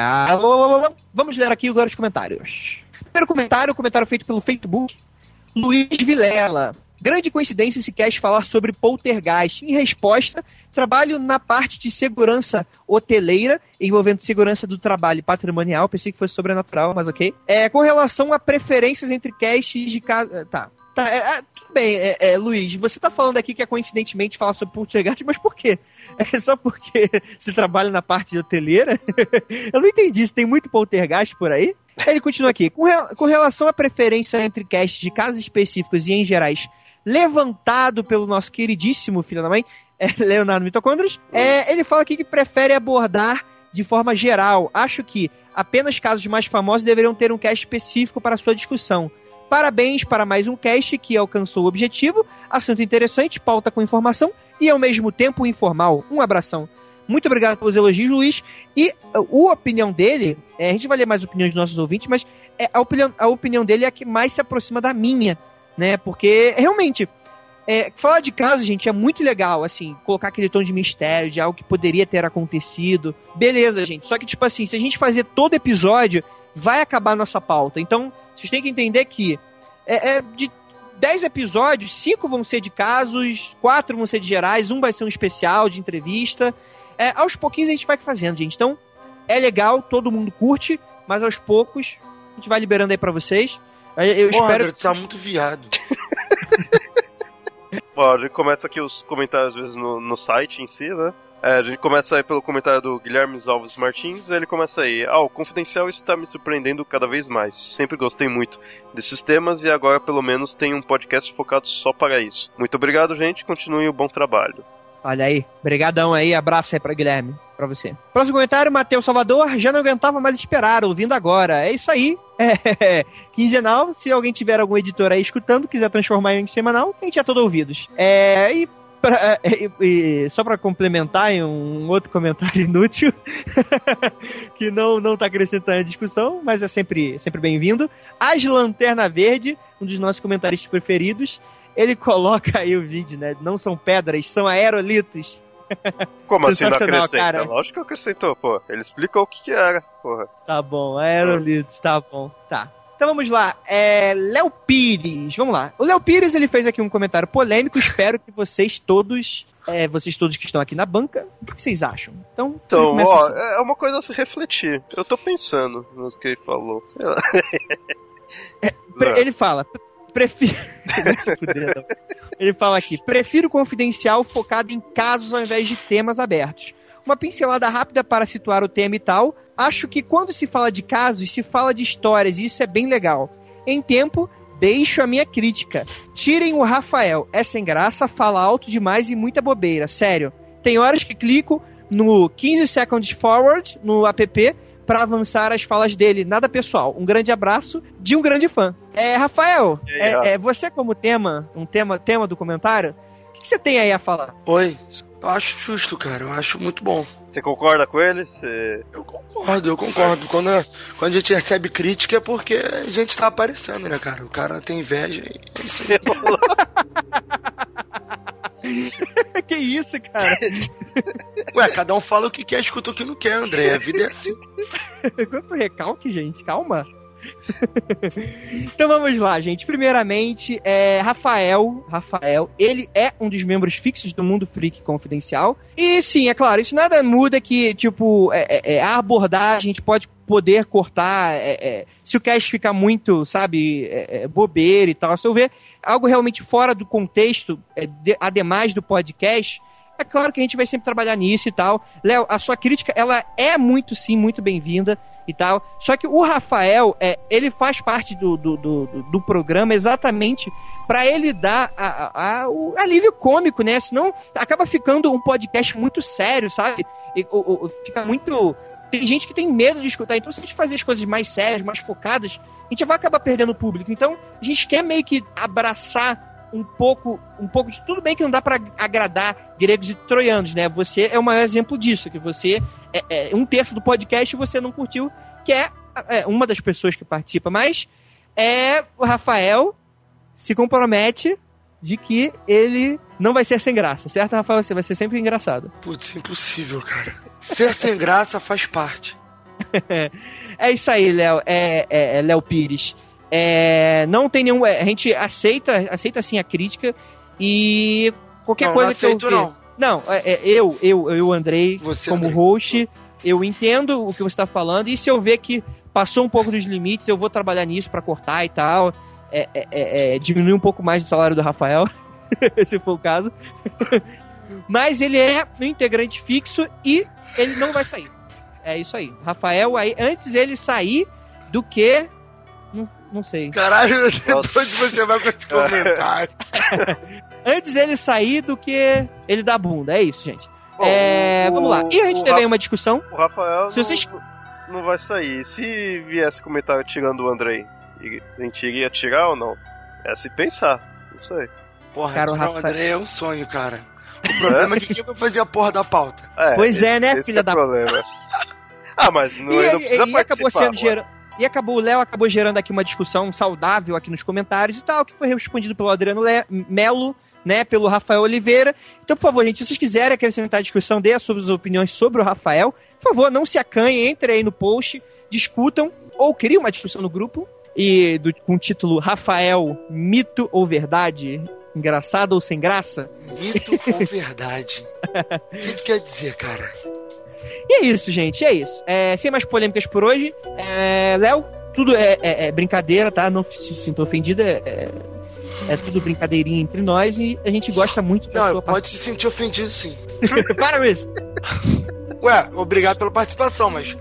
vamos ler aqui agora os comentários. Primeiro comentário, comentário feito pelo Facebook. Luiz Vilela. Grande coincidência esse cast falar sobre poltergeist. Em resposta, trabalho na parte de segurança hoteleira, envolvendo segurança do trabalho patrimonial. Pensei que fosse sobrenatural, mas ok. É, com relação a preferências entre casts de casa. Tá. Tá, é, é, tudo bem, é, é, Luiz, você tá falando aqui que é coincidentemente falar sobre poltergeist, mas por quê? É só porque você trabalha na parte de hoteleira? Eu não entendi, se tem muito poltergeist por aí? Ele continua aqui. Com, re- com relação à preferência entre casts de casos específicos e em gerais, levantado pelo nosso queridíssimo filho da mãe, é, Leonardo Mitocondrias, é, ele fala aqui que prefere abordar de forma geral. Acho que apenas casos mais famosos deveriam ter um cast específico para sua discussão. Parabéns para mais um cast que alcançou o objetivo, assunto interessante, pauta com informação e ao mesmo tempo informal. Um abração. Muito obrigado pelos elogios, Luiz. E uh, a opinião dele, é, a gente vai ler mais opiniões dos nossos ouvintes, mas é, a, opinião, a opinião dele é a que mais se aproxima da minha, né? Porque realmente, é, falar de casa, gente, é muito legal, assim, colocar aquele tom de mistério, de algo que poderia ter acontecido. Beleza, gente. Só que, tipo assim, se a gente fazer todo episódio, vai acabar nossa pauta. Então, vocês têm que entender que é, é de 10 episódios, 5 vão ser de casos, 4 vão ser de gerais, um vai ser um especial de entrevista. É, aos pouquinhos a gente vai fazendo, gente. Então, é legal, todo mundo curte, mas aos poucos a gente vai liberando aí pra vocês. Eu, eu Porra, espero. André, tu tá muito viado. Bom, a gente começa aqui os comentários, às vezes, no, no site em si, né? É, a gente começa aí pelo comentário do Guilherme Alves Martins, ele começa aí. Ah, o Confidencial está me surpreendendo cada vez mais. Sempre gostei muito desses temas e agora pelo menos tem um podcast focado só para isso. Muito obrigado, gente. Continue o bom trabalho. Olha aí, brigadão aí, abraço aí pra Guilherme, pra você. Próximo comentário, Matheus Salvador, já não aguentava mais esperar, ouvindo agora. É isso aí, é quinzenal, se alguém tiver algum editor aí escutando, quiser transformar em semanal, a gente é todo ouvidos. É, e, pra- e- e só pra complementar em um outro comentário inútil, que não, não tá acrescentando a discussão, mas é sempre, sempre bem-vindo. As Lanterna Verde, um dos nossos comentaristas preferidos, ele coloca aí o vídeo, né? Não são pedras, são aerolitos. Como assim não acrescenta? cara. Lógico que acrescentou, pô. Ele explicou o que, que era, porra. Tá bom, aerolitos, tá bom. Tá. Então vamos lá. É, Léo Pires, vamos lá. O Léo Pires ele fez aqui um comentário polêmico. Espero que vocês todos, é, vocês todos que estão aqui na banca, o que vocês acham? Então, Então, ó, assim. é uma coisa a se refletir. Eu tô pensando no que ele falou. Sei lá. Pre- ele fala, prefiro. Ele fala aqui: prefiro confidencial focado em casos ao invés de temas abertos. Uma pincelada rápida para situar o tema e tal. acho que quando se fala de casos, se fala de histórias, e isso é bem legal. Em tempo, deixo a minha crítica. Tirem o Rafael, é sem graça, fala alto demais e muita bobeira, sério. Tem horas que clico no 15 seconds forward no app para avançar as falas dele. Nada pessoal. Um grande abraço de um grande fã. É, Rafael, aí, é, é, você como tema, um tema, tema do comentário, o que, que você tem aí a falar? Oi. Eu acho justo, cara. Eu acho muito bom. Você concorda com ele? Você... Eu concordo, eu concordo. Quando, quando a gente recebe crítica é porque a gente tá aparecendo, né, cara? O cara tem inveja e é isso aí. que isso, cara? Ué, cada um fala o que quer, escuta o que não quer, André. A vida é assim. Quanto recalque, gente, calma. então vamos lá, gente. Primeiramente, é Rafael. Rafael, ele é um dos membros fixos do Mundo Freak Confidencial. E sim, é claro, isso nada muda que, tipo, é, é, é, a abordagem a gente pode poder cortar. é, é, se o cast ficar muito, sabe, é, bobeira e tal. Se eu ver algo realmente fora do contexto, é, de- ademais do podcast. É claro que a gente vai sempre trabalhar nisso e tal. Léo, a sua crítica, ela é muito, sim, muito bem-vinda e tal. Só que o Rafael, é, ele faz parte do, do, do, do- programa exatamente para ele dar a, a- a- o alívio cômico, né? Senão acaba ficando um podcast muito sério, sabe? E, o- o- fica muito. Tem gente que tem medo de escutar. Então, se a gente fazer as coisas mais sérias, mais focadas, a gente vai acabar perdendo o público. Então, a gente quer meio que abraçar um pouco, um pouco de tudo bem que não dá para agradar gregos e troianos, né? Você é o maior exemplo disso, que você é, é um terço do podcast você não curtiu, que é, é, uma das pessoas que participa, mas é o Rafael se compromete de que ele não vai ser sem graça, certo, Rafael? Você vai ser sempre engraçado. Putz, impossível, cara. Ser sem graça faz parte. É isso aí, Léo. É, é, é Léo Pires. É, não tem nenhum. é, A gente aceita, aceita sim a crítica e qualquer não, coisa não que eu aceito, ver- não. Não, é, é, eu, eu, eu, Andrei, Você, como Andrei. host, eu entendo o que você está falando, e se eu ver que passou um pouco dos limites, eu vou trabalhar nisso para cortar e tal. É, é, é, diminuir um pouco mais o salário do Rafael, se for o caso. Mas ele é um integrante fixo e ele não vai sair. É isso aí. Rafael, aí, antes ele sair do que. Não, não sei. Caralho, Nossa. onde você vai com esse comentário? Antes ele sair do que ele dar bunda. É isso, gente. Bom, É, o- vamos lá. E a gente teve Ra- aí uma discussão. O Rafael Se não, vocês- não vai sair. Se viesse comentário tirando o Andrei, e a gente iria tirar ou não? É se pensar. Não sei. Porra, Cara, o Rafael- André é um sonho, cara. O problema é que quem vai fazer a porra da pauta? É, Pois é, esse- né, esse filha que é da- problema. Ah, mas não, e, não e- precisa e acabou participar. sendo gera- E acabou, o Léo acabou gerando aqui uma discussão saudável aqui nos comentários e tal, que foi respondido pelo Adriano Le- Melo, né, pelo Rafael Oliveira. Então, por favor, gente, se vocês quiserem acrescentar a discussão, dê as suas opiniões sobre o Rafael. Por favor, não se acanhem, entrem aí no post, discutam, ou criem uma discussão no grupo, e do- com o título Rafael, mito ou verdade? Engraçado ou sem graça? Mito ou verdade? O que tu quer dizer, cara? E é isso, gente, é isso. É, sem mais polêmicas por hoje, é, Léo, tudo é, é- é brincadeira, tá? Não se sinta ofendida, é, é- tudo brincadeirinha entre nós e a gente gosta muito da Não, sua pode se sentir ofendido sim. Para com isso! Ué, obrigado pela participação, mas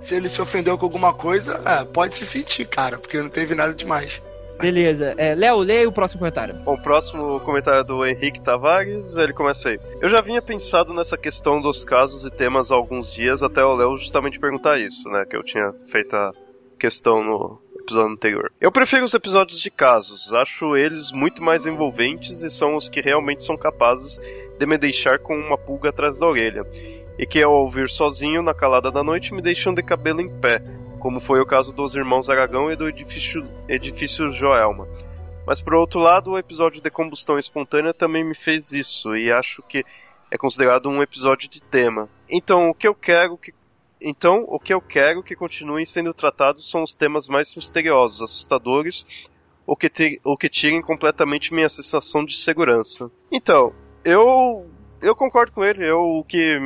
se ele se ofendeu com alguma coisa, é, pode se sentir, cara, porque não teve nada demais. Beleza. É, Léo, leia o próximo comentário. Bom, o próximo comentário é do Henrique Tavares, ele começa aí. Eu já vinha pensado nessa questão dos casos e temas há alguns dias, até o Léo justamente perguntar isso, né? Que eu tinha feito a questão no episódio anterior. Eu prefiro os episódios de casos, acho eles muito mais envolventes e são os que realmente são capazes de me deixar com uma pulga atrás da orelha. E que ao ouvir sozinho na calada da noite me deixam de cabelo em pé, como foi o caso dos irmãos Aragão e do edifício, edifício Joelma. Mas por outro lado, o episódio de combustão espontânea também me fez isso, e acho que é considerado um episódio de tema. Então, o que eu quero que então, o que eu quero que continuem sendo tratados são os temas mais misteriosos, assustadores, ou que, te, ou que tirem completamente minha sensação de segurança. Então, eu eu concordo com ele, eu que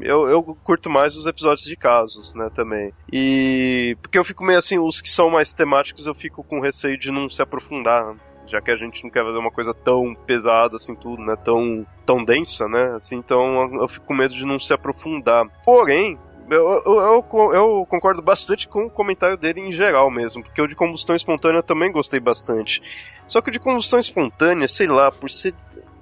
eu, eu curto mais os episódios de casos, né, também. E porque eu fico meio assim, os que são mais temáticos eu fico com receio de não se aprofundar, já que a gente não quer fazer uma coisa tão pesada assim tudo, né, tão tão densa, né? Assim, então eu fico com medo de não se aprofundar. Porém, Eu, eu, eu, eu concordo bastante com o comentário dele em geral mesmo, porque o de combustão espontânea também gostei bastante. Só que o de combustão espontânea, sei lá, por ser.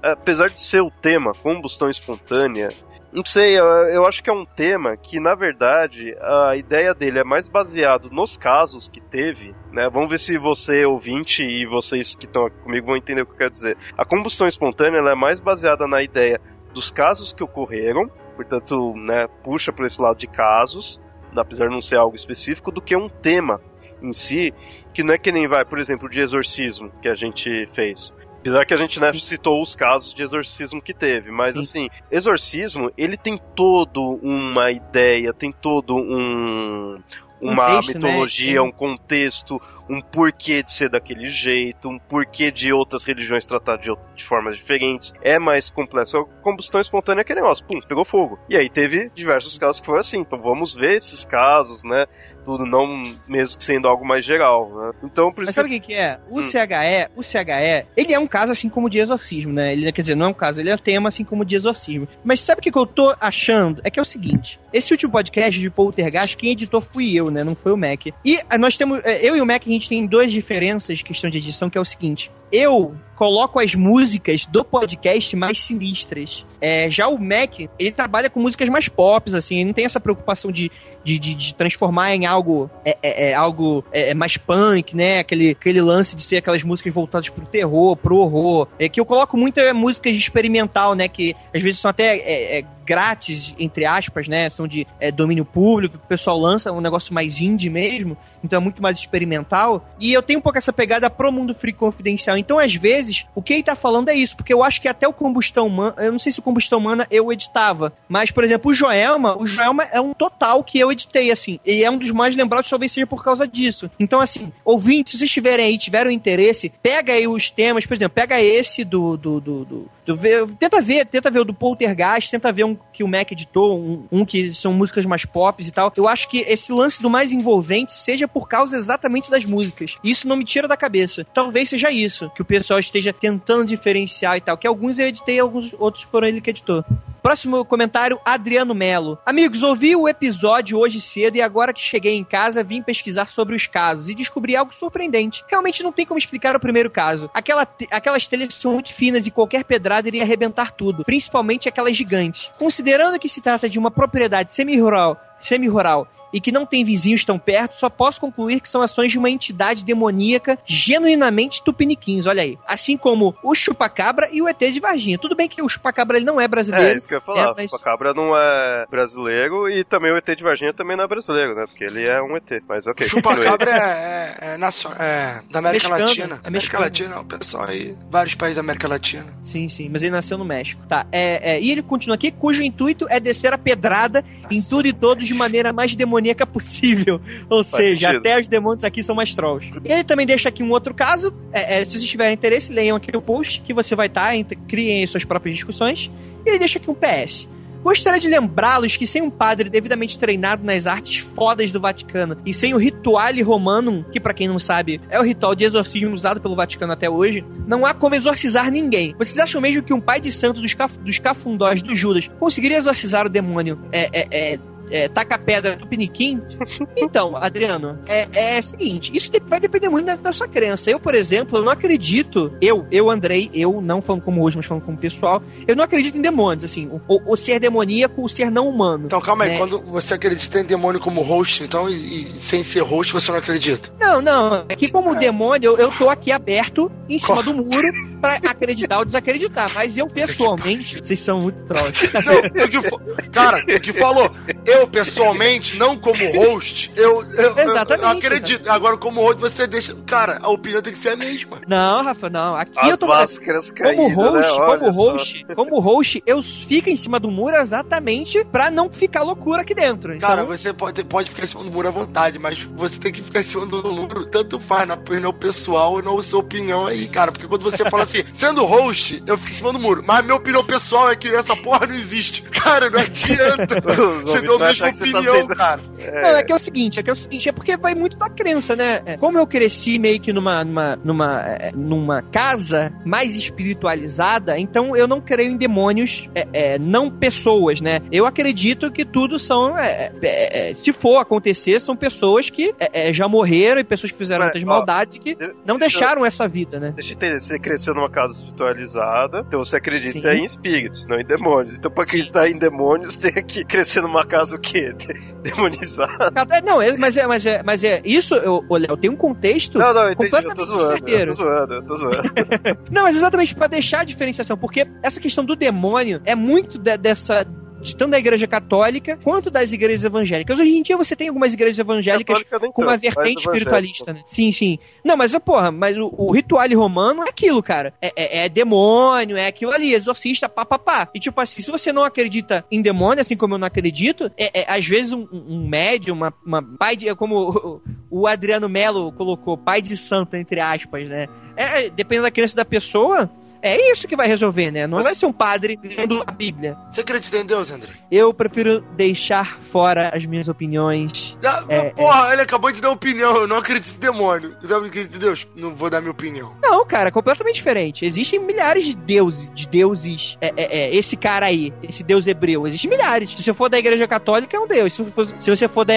Apesar de ser o tema, combustão espontânea, não sei, eu, eu acho que é um tema que, na verdade, a ideia dele é mais baseado nos casos que teve, né? Vamos ver se você, ouvinte, e vocês que estão comigo vão entender o que eu quero dizer. A combustão espontânea é mais baseada na ideia dos casos que ocorreram, portanto, né, puxa para esse lado de casos, apesar de não ser algo específico, do que um tema em si, que não é que nem vai, por exemplo, de exorcismo que a gente fez. Apesar que a gente né, citou os casos de exorcismo que teve, mas Sim. assim, exorcismo, ele tem todo uma ideia, tem todo um uma Contexto, né? mitologia, Tem- um contexto, um porquê de ser daquele jeito, um porquê de outras religiões tratar de, de formas diferentes. É mais complexo. A combustão espontânea é aquele negócio, pum, pegou fogo. E aí teve diversos casos que foi assim. Então vamos ver esses casos, né? Tudo não mesmo sendo algo mais geral, né? Então, por isso Mas sabe o que, que é? O Hum. CHE, o CHE, ele é um caso assim como o de exorcismo, né? Ele, quer dizer, não é um caso, ele é um tema assim como o de exorcismo. Mas sabe o que, que eu tô achando? É que é o seguinte: esse último podcast de Poltergeist, quem editou fui eu, né? Não foi o Mac. E ah, nós temos. eh, Eu e o Mac, a gente tem duas diferenças de questão de edição, que é o seguinte. Eu coloco as músicas do podcast mais sinistras. É, já o Mac, ele trabalha com músicas mais pop, assim, ele não tem essa preocupação de, de, de, de transformar em algo é, é, é algo é, é mais punk, né? Aquele, aquele lance de ser aquelas músicas voltadas pro terror, pro horror. É que eu coloco muita músicas experimental, né? Que às vezes são até é, grátis, entre aspas, né? São de é, domínio público, que o pessoal lança um negócio mais indie mesmo. Então é muito mais experimental. E eu tenho um pouco essa pegada pro mundo free confidencial. Então, às vezes, o que ele tá falando é isso, porque eu acho que até o combustão humana, eu não sei se o combustão humana eu editava, mas, por exemplo, o Joelma, o Joelma é um total que eu editei, assim, e é um dos mais lembrados, talvez seja por causa disso. Então, assim, ouvintes, se vocês tiverem aí, tiverem interesse, pega aí os temas, por exemplo, pega esse do. do, do, do, do ver- tenta ver, tenta ver o do Poltergeist, tenta ver um que o Mac editou, um, um que são músicas mais pop e tal. Eu acho que esse lance do mais envolvente seja por causa exatamente das músicas. Isso não me tira da cabeça. Talvez seja isso, que o pessoal esteja tentando diferenciar e tal. Que alguns eu editei, alguns outros foram ele que editou. Próximo comentário, Adriano Melo. Amigos, ouvi o episódio hoje cedo e agora que cheguei em casa vim pesquisar sobre os casos e descobri algo surpreendente. Realmente não tem como explicar o primeiro caso. Aquela aquelas telhas são muito finas e qualquer pedrada iria arrebentar tudo, principalmente aquelas gigantes. Considerando que se trata de uma propriedade semi-rural, semi-rural e que não tem vizinhos tão perto, só posso concluir que são ações de uma entidade demoníaca genuinamente tupiniquins, olha aí. Assim como o chupacabra e o ET de Varginha. Tudo bem que o chupacabra ele não é É, brasileiro, isso que eu ia falar. É, mas- O Cabra não é brasileiro e também o ET de Varginha também não é brasileiro, né? Porque ele é um ET. Mas ok. Chupacabra é, é, é, é da América Mexicano, Latina. é América mexicano. Latina, o pessoal aí, vários países da América Latina. Sim, sim, mas ele nasceu no México. Tá, é, é, e ele continua aqui, cujo intuito é descer a pedrada em tudo e todos de maneira mais demoníaca possível. Ou seja, sentido. até os demônios aqui são mais trolls. Ele também deixa aqui um outro caso. é, é, se vocês tiverem interesse, leiam aqui o post que você vai estar, criem aí suas próprias discussões. E ele deixa aqui um PS. Gostaria de lembrá-los que sem um padre devidamente treinado nas artes fodas do Vaticano e sem o Rituale Romanum, que pra quem não sabe é o ritual de exorcismo usado pelo Vaticano até hoje, não há como exorcizar ninguém. Vocês acham mesmo que um pai de santo dos, caf dos cafundós do Judas conseguiria exorcizar o demônio é, é, é, é, taca pedra do piniquim? Então, Adriano, é, é o seguinte, isso vai depender muito da, da sua crença. Eu, por exemplo, eu não acredito, eu, eu, Andrei, eu, não falando como hoje, mas falando como pessoal, eu não acredito em demônios, assim, o, o- ser demoníaco, o ser não humano. Então calma aí, É. quando você acredita em demônio como host, então, e, e sem ser host, você não acredita. Não, não, é que como demônio, eu, eu tô aqui aberto, em cima do muro, pra acreditar ou desacreditar, mas eu, pessoalmente, vocês são muito trolls. Não, fa- cara, o que falou, eu pessoalmente, não como host, eu, eu, eu- Exatamente, eu acredito. Agora, como host, você deixa. Cara, a opinião tem que ser a mesma. Não, Rafa, não, aqui eu As tô... máscaras Como caídas, host, né? Como só. host, como host, eu fico em cima do muro exatamente pra não ficar loucura aqui dentro. Então, Cara, você pode, pode ficar em cima do muro à vontade, mas você tem que ficar em cima do muro, tanto faz na opinião pessoal ou na sua opinião aí, cara. Porque quando você fala assim, sendo host, eu fico em cima do muro. Mas minha opinião pessoal é que essa porra não existe. Cara, não adianta. Você deu a mesma tá opinião, sendo- cara. Não, é que é o seguinte, é que é o seguinte, é porque vai muito da crença, né? É, Como eu cresci meio que numa, numa, numa, é, numa casa mais espiritualizada, então eu não creio em demônios, é, é, não pessoas, né? Eu acredito que tudo são, é, é, é, se for acontecer, são pessoas que é, é, já morreram e pessoas que fizeram Mas, muitas ó, maldades e que eu- não deixaram essa vida, né? Deixa eu entender, você cresceu numa casa espiritualizada, então você acredita Sim. em espíritos, não em demônios. Então pra acreditar em demônios, tem que crescer numa casa o quê? Demonizada. Não, mas é, mas é, mas é isso, eu, Léo, tem um contexto Não, não, eu entendi, eu tô completamente zoando, eu certeiro. tô zoando, eu tô zoando. Não, mas exatamente pra deixar a diferenciação, porque essa questão do demônio é muito de- dessa. Tanto da igreja católica quanto das igrejas evangélicas. Hoje em dia você tem algumas igrejas evangélicas Católica com uma tanto, vertente espiritualista, né? Sim, sim. Não, mas a porra, mas o, o ritual romano é aquilo, cara. É, é- é demônio, é aquilo ali, exorcista, pá, pá, pá. E tipo assim, se você não acredita em demônio, assim como eu não acredito, é, é, às vezes um, um médium, uma, uma pai de. Como o, o Adriano Melo colocou, pai de santo, entre aspas, né? É, é, dependendo da crença da pessoa. É isso que vai resolver, né? Não Mas- vai ser um padre lendo a Bíblia. Você acredita em Deus, André? Eu prefiro deixar fora as minhas opiniões. Ah, É, porra, ele acabou de dar opinião. Eu não acredito em demônio. Eu não acredito em Deus. Não vou dar minha opinião. Não, cara, completamente diferente. Existem milhares de deuses, de deuses. É, é, é, esse cara aí, esse deus hebreu, existem milhares. Se você for da igreja católica, é um deus. Se, você for- se você for da,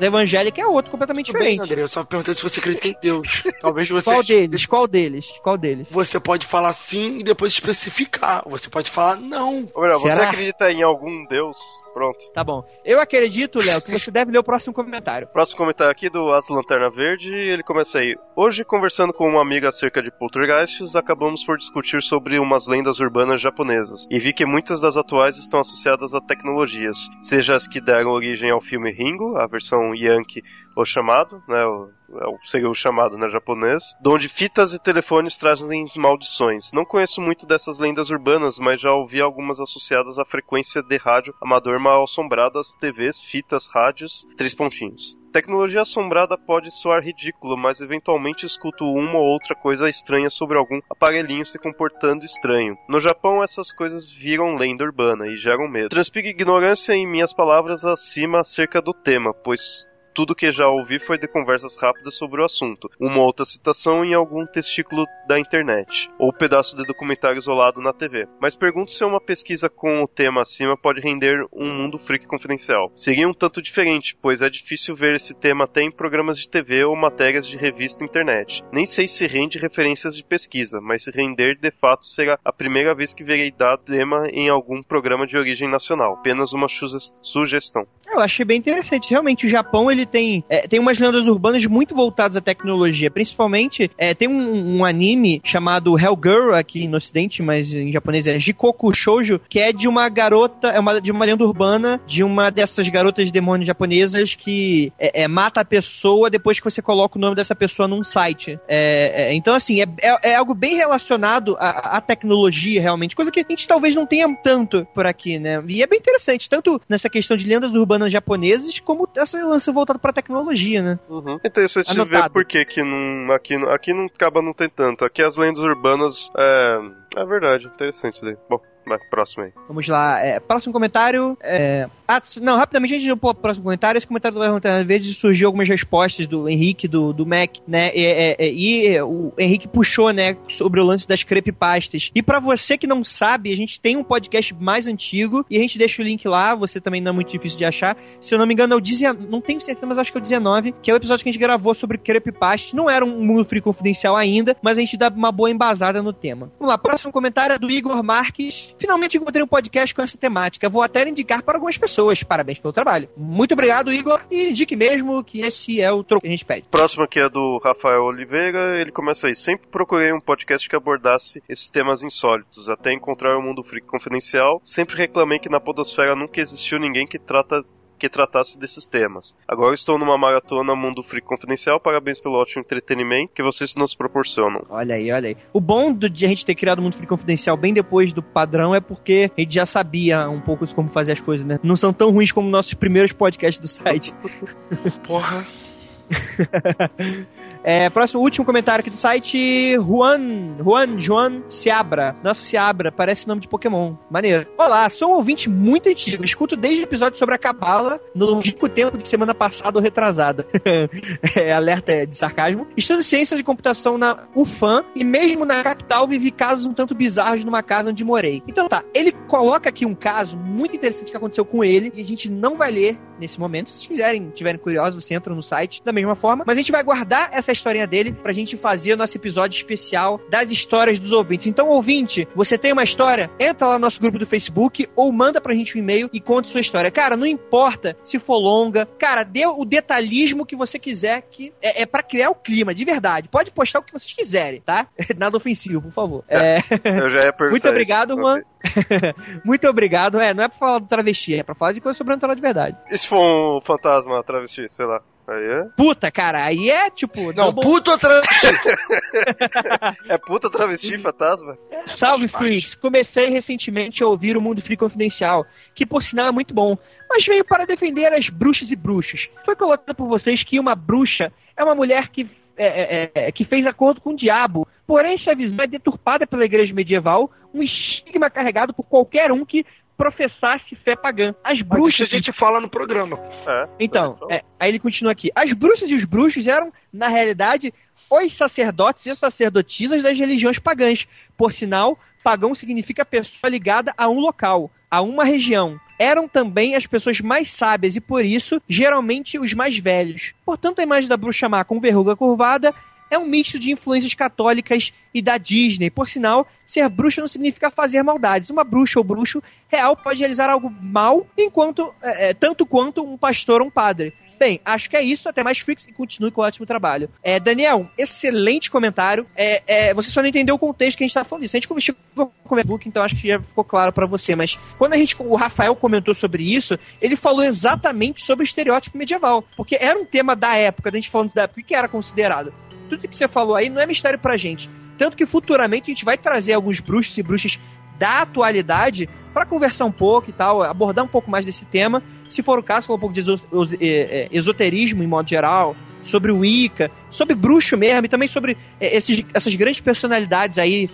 da evangélica, é outro completamente Tudo bem, diferente. André. Eu só perguntei se você acredita em Deus. Talvez você. Qual deles? Qual deles? Qual deles? Você pode falar sim e depois especificar. Você pode falar não. Ou melhor, você acredita em algum deus? Pronto. Tá bom. Eu acredito, Léo, que você deve ler o próximo comentário. Próximo comentário aqui do As Lanterna Verde, ele começa aí. Hoje, conversando com uma amiga acerca de poltergeists, acabamos por discutir sobre umas lendas urbanas japonesas, e vi que muitas das atuais estão associadas a tecnologias, seja as que deram origem ao filme Ringo, a versão Yankee, o chamado, né, o, é seria o chamado, né, japonês, onde fitas e telefones trazem maldições. Não conheço muito dessas lendas urbanas, mas já ouvi algumas associadas à frequência de rádio amador mal assombrada às TVs, fitas, rádios, três pontinhos. Tecnologia assombrada pode soar ridículo, mas eventualmente escuto uma ou outra coisa estranha sobre algum aparelhinho se comportando estranho. No Japão, essas coisas viram lenda urbana e geram medo. Transpigo ignorância em minhas palavras acima acerca do tema, pois tudo que já ouvi foi de conversas rápidas sobre o assunto, uma outra citação em algum testículo da internet, ou pedaço de documentário isolado na TV. Mas pergunto se uma pesquisa com o tema acima pode render um mundo freak confidencial. Seria um tanto diferente, pois é difícil ver esse tema até em programas de TV ou matérias de revista internet. Nem sei se rende referências de pesquisa, mas se render de fato será a primeira vez que verei dado tema em algum programa de origem nacional. Apenas uma suge- sugestão. Eu achei bem interessante. Realmente, o Japão ele tem, é, tem umas lendas urbanas muito voltadas à tecnologia. Principalmente, é, tem um, um anime chamado Hellgirl aqui no ocidente, mas em japonês é Jikoku Shoujo, que é de uma garota, é uma, de uma lenda urbana de uma dessas garotas de demônio japonesas que é, é, mata a pessoa depois que você coloca o nome dessa pessoa num site. É, é, então, assim, é, algo bem relacionado à, à tecnologia, realmente. Coisa que a gente talvez não tenha tanto por aqui, né? E é bem interessante, tanto nessa questão de lendas urbanas japonesas, como essa lance voltado pra tecnologia, né? Uhum. É interessante ver Anotado. por que, que não, aqui, não- aqui não acaba não tem tanto. Aqui as lendas urbanas é. É verdade, interessante isso daí. Bom, vai, próximo aí. Vamos lá, é, próximo comentário. É... Ah, não, rapidamente, antes de eu pôr o próximo comentário, esse comentário do Lanterna Verde surgiu algumas respostas do Henrique, do, do Mac, né? E, é, é, e o Henrique puxou, né, sobre o lance das creepypastas. E pra você que não sabe, a gente tem um podcast mais antigo e a gente deixa o link lá, você também não é muito difícil de achar. Se eu não me engano, é o 19, não tenho certeza, mas acho que é o 19, que é o episódio que a gente gravou sobre creepypastas. Não era um mundo free confidencial ainda, mas a gente dá uma boa embasada no tema. Vamos lá, próximo comentário é do Igor Marques. Finalmente encontrei um podcast com essa temática. Vou até indicar para algumas pessoas. Parabéns pelo trabalho. Muito obrigado, Igor. E indique mesmo que esse é o troco que a gente pede. Próximo aqui é do Rafael Oliveira, ele começa aí. Sempre procurei um podcast que abordasse esses temas insólitos, até encontrar o Mundo Freak Confidencial. Sempre reclamei que na podosfera nunca existiu ninguém que trata que tratasse desses temas. Agora estou numa maratona Mundo Freak Confidencial. Parabéns pelo ótimo entretenimento que vocês nos proporcionam. Olha aí, olha aí. O bom do- de a gente ter criado o Mundo Free Confidencial bem depois do padrão é porque a gente já sabia um pouco como fazer as coisas, né? Não são tão ruins como nossos primeiros podcasts do site. Porra. É, próximo, último comentário aqui do site, Juan, Juan, Joan Seabra. Nossa, Seabra, parece nome de Pokémon. Maneiro. Olá, sou um ouvinte muito antigo, escuto desde o episódio sobre a Cabala, no longínquo tempo de semana passada ou retrasada. é, alerta de sarcasmo. Estudo ciência de computação na UFAM e mesmo na capital vivi casos um tanto bizarros numa casa onde morei. Então tá, ele coloca aqui um caso muito interessante que aconteceu com ele e a gente não vai ler nesse momento. Se vocês quiserem, tiverem curiosos, você entra no site da mesma forma. Mas a gente vai guardar essa historinha dele pra gente fazer o nosso episódio especial das histórias dos ouvintes. Então, ouvinte, você tem uma história? Entra lá no nosso grupo do Facebook ou manda pra gente um e-mail e conta sua história. Cara, não importa se for longa. Cara, dê o detalhismo que você quiser, que é, é para criar o clima, de verdade. Pode postar o que vocês quiserem, tá? Nada ofensivo, por favor. É... Eu já ia Muito obrigado, isso. Juan. Muito obrigado. É, não é pra falar do travesti, é pra falar de coisa sobrenatural de verdade. E se for um fantasma travesti, sei lá? Aí é? Puta, cara, aí é tipo. Não, double- puto outra. É puta travesti, fantasma? Salve, Freaks! Comecei recentemente a ouvir o Mundo Free Confidencial, que por sinal é muito bom, mas veio para defender as bruxas e bruxos. Foi colocado por vocês que uma bruxa é uma mulher que, é, é, é, que fez acordo com o diabo, porém essa visão é deturpada pela igreja medieval, um estigma carregado por qualquer um que professasse fé pagã. As Bruxa bruxas a gente fala no programa. É. então, só- é, aí ele continua aqui. As bruxas e os bruxos eram, na realidade, os sacerdotes e sacerdotisas das religiões pagãs. Por sinal, pagão significa pessoa ligada a um local, a uma região. Eram também as pessoas mais sábias e, por isso, geralmente os mais velhos. Portanto, a imagem da bruxa má com verruga curvada é um misto de influências católicas e da Disney. Por sinal, ser bruxa não significa fazer maldades. Uma bruxa ou bruxo real pode realizar algo mal, enquanto é, é, tanto quanto um pastor ou um padre. Bem, acho que é isso. Até mais freaks e continue com o ótimo trabalho. É, Daniel, excelente comentário. É, é, você só não entendeu o contexto que a gente tá falando disso. A gente conversou com o Facebook, então acho que já ficou claro pra você. Mas quando a gente, o Rafael comentou sobre isso, ele falou exatamente sobre o estereótipo medieval. Porque era um tema da época, da gente falando da época, o que era considerado. Tudo que você falou aí não é mistério pra gente. Tanto que futuramente a gente vai trazer alguns bruxos e bruxas da atualidade para conversar um pouco e tal, abordar um pouco mais desse tema. Se for o caso, falar um pouco de eh, eh, esoterismo em modo geral, sobre o Wicca, sobre bruxo mesmo, e também sobre eh, esses, essas grandes personalidades aí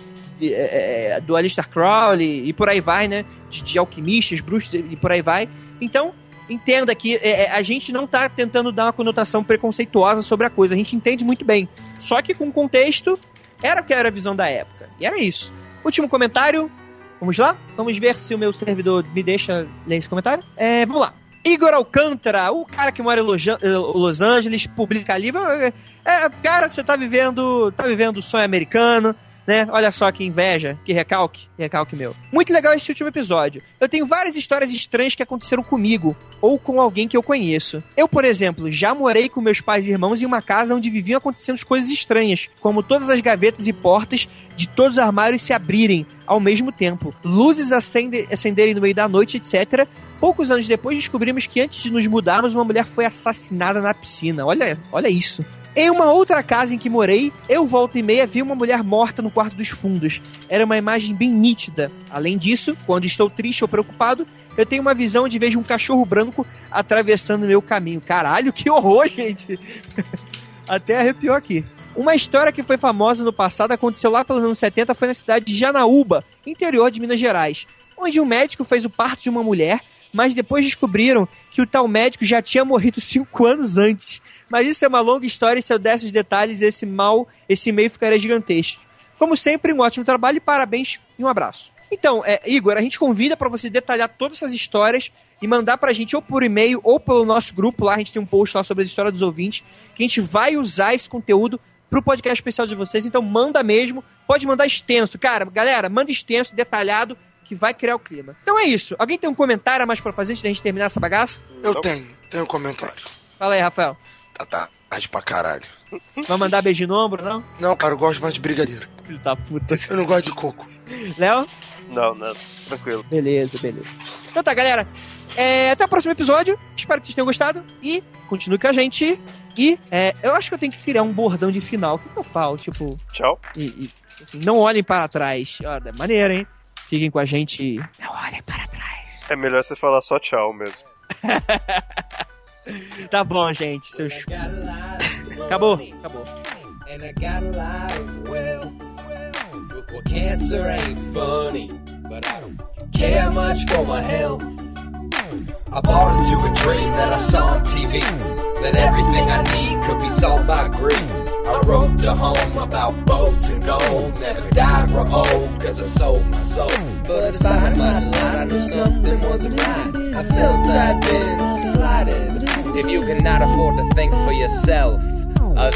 do Aleister Crowley e por aí vai, né? De, de alquimistas, bruxos e por aí vai. Então, entenda que eh, eh, a gente não tá tentando dar uma conotação preconceituosa sobre a coisa, a gente entende muito bem. Só que com contexto, era o que era a visão da época. E era isso. Último comentário. Vamos lá? Vamos ver se o meu servidor me deixa ler esse comentário. É, vamos lá. Igor Alcântara, o cara que mora em eh, Los Angeles, publica livro. É, é, cara, você tá vivendo, tá vivendo o sonho americano, né? Olha só que inveja, que recalque, que recalque meu. Muito legal esse último episódio. Eu tenho várias histórias estranhas que aconteceram comigo ou com alguém que eu conheço. Eu, por exemplo, já morei com meus pais e irmãos em uma casa onde viviam acontecendo coisas estranhas, como todas as gavetas e portas de todos os armários se abrirem ao mesmo tempo, luzes acende- acenderem no meio da noite, etc. Poucos anos depois descobrimos que antes de nos mudarmos, uma mulher foi assassinada na piscina. Olha, olha isso. Em uma outra casa em que morei, eu volta e meia vi uma mulher morta no quarto dos fundos. Era uma imagem bem nítida. Além disso, quando estou triste ou preocupado, eu tenho uma visão de vejo um cachorro branco atravessando meu caminho. Caralho, que horror, gente! Até arrepiou aqui. Uma história que foi famosa no passado aconteceu lá pelos anos 70 foi na cidade de Janaúba, interior de Minas Gerais, onde um médico fez o parto de uma mulher, mas depois descobriram que o tal médico já tinha morrido cinco anos antes. Mas isso é uma longa história e se eu desse os detalhes, esse mal, esse e-mail ficaria gigantesco. Como sempre, um ótimo trabalho, parabéns e um abraço. Então, é, Igor, a gente convida para você detalhar todas essas histórias e mandar pra gente ou por e-mail ou pelo nosso grupo lá, a gente tem um post lá sobre as histórias dos ouvintes, que a gente vai usar esse conteúdo pro podcast especial de vocês, então manda mesmo, pode mandar extenso. Cara, galera, manda extenso, detalhado, que vai criar o clima. Então é isso. Alguém tem um comentário a mais pra fazer antes da gente terminar essa bagaça? Eu tenho, tenho um comentário. Fala aí, Rafael. Tá, tá. Tarde pra caralho. Vai mandar beijo no ombro, não? Não, cara, eu gosto mais de brigadeiro. Filho da puta. Eu não gosto de coco. Léo? Não, não, tranquilo. Beleza, beleza. Então tá, galera. É, até o próximo episódio. Espero que vocês tenham gostado. E continue com a gente. E é, eu acho que eu tenho que criar um bordão de final. O que, que eu falo? Tipo, Tchau. e, e, assim, não olhem para trás. Olha, maneiro, hein? Fiquem com a gente. Não olhem para trás. É melhor você falar só tchau mesmo. Tá bom, gente. Seus... Acabou, acabou. I cancer ain't funny, but I don't care much for my health. I bought into a dream that I saw on TV, that everything I need could be solved by greed. I wrote to home about boats and gold, never died or old, cause I sold my soul. But in spite of my delight, I knew something wasn't right. I felt I'd been slighted. If you cannot afford to think for yourself,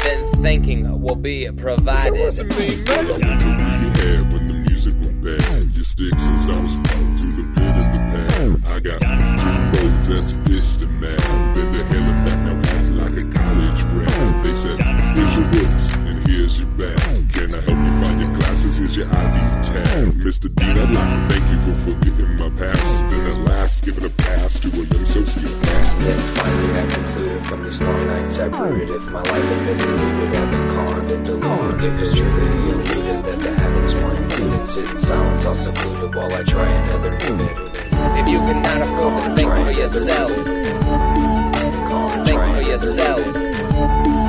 then thinking will be provided. It wasn't me, man. your head when the music was bad. Your sticks I was falling through the good and the bad. I got two roads that's pissed and mad. Then the hell and back now like a college grad. They said, here's your books and here's your bag. Can I help you find your glasses? Here's your ID tag. Mr. Dean, I'd like to thank you for forgetting my past. Then at last giving a pass to a young sociopath. Then finally I concluded from these long nights I brooded If my life had been deleted, I've been conned and deluded If it's true that he alluded that the heavens were included Sit in silence, all secluded while I try another new bit If you cannot afford to think for yourself Think for yourself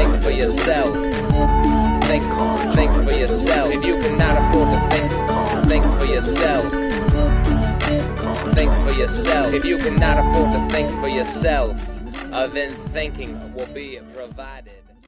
Think for yourself Think, think for yourself If you cannot afford to think, think for yourself think for yourself. If you cannot afford to think for yourself, uh, then thinking will be provided.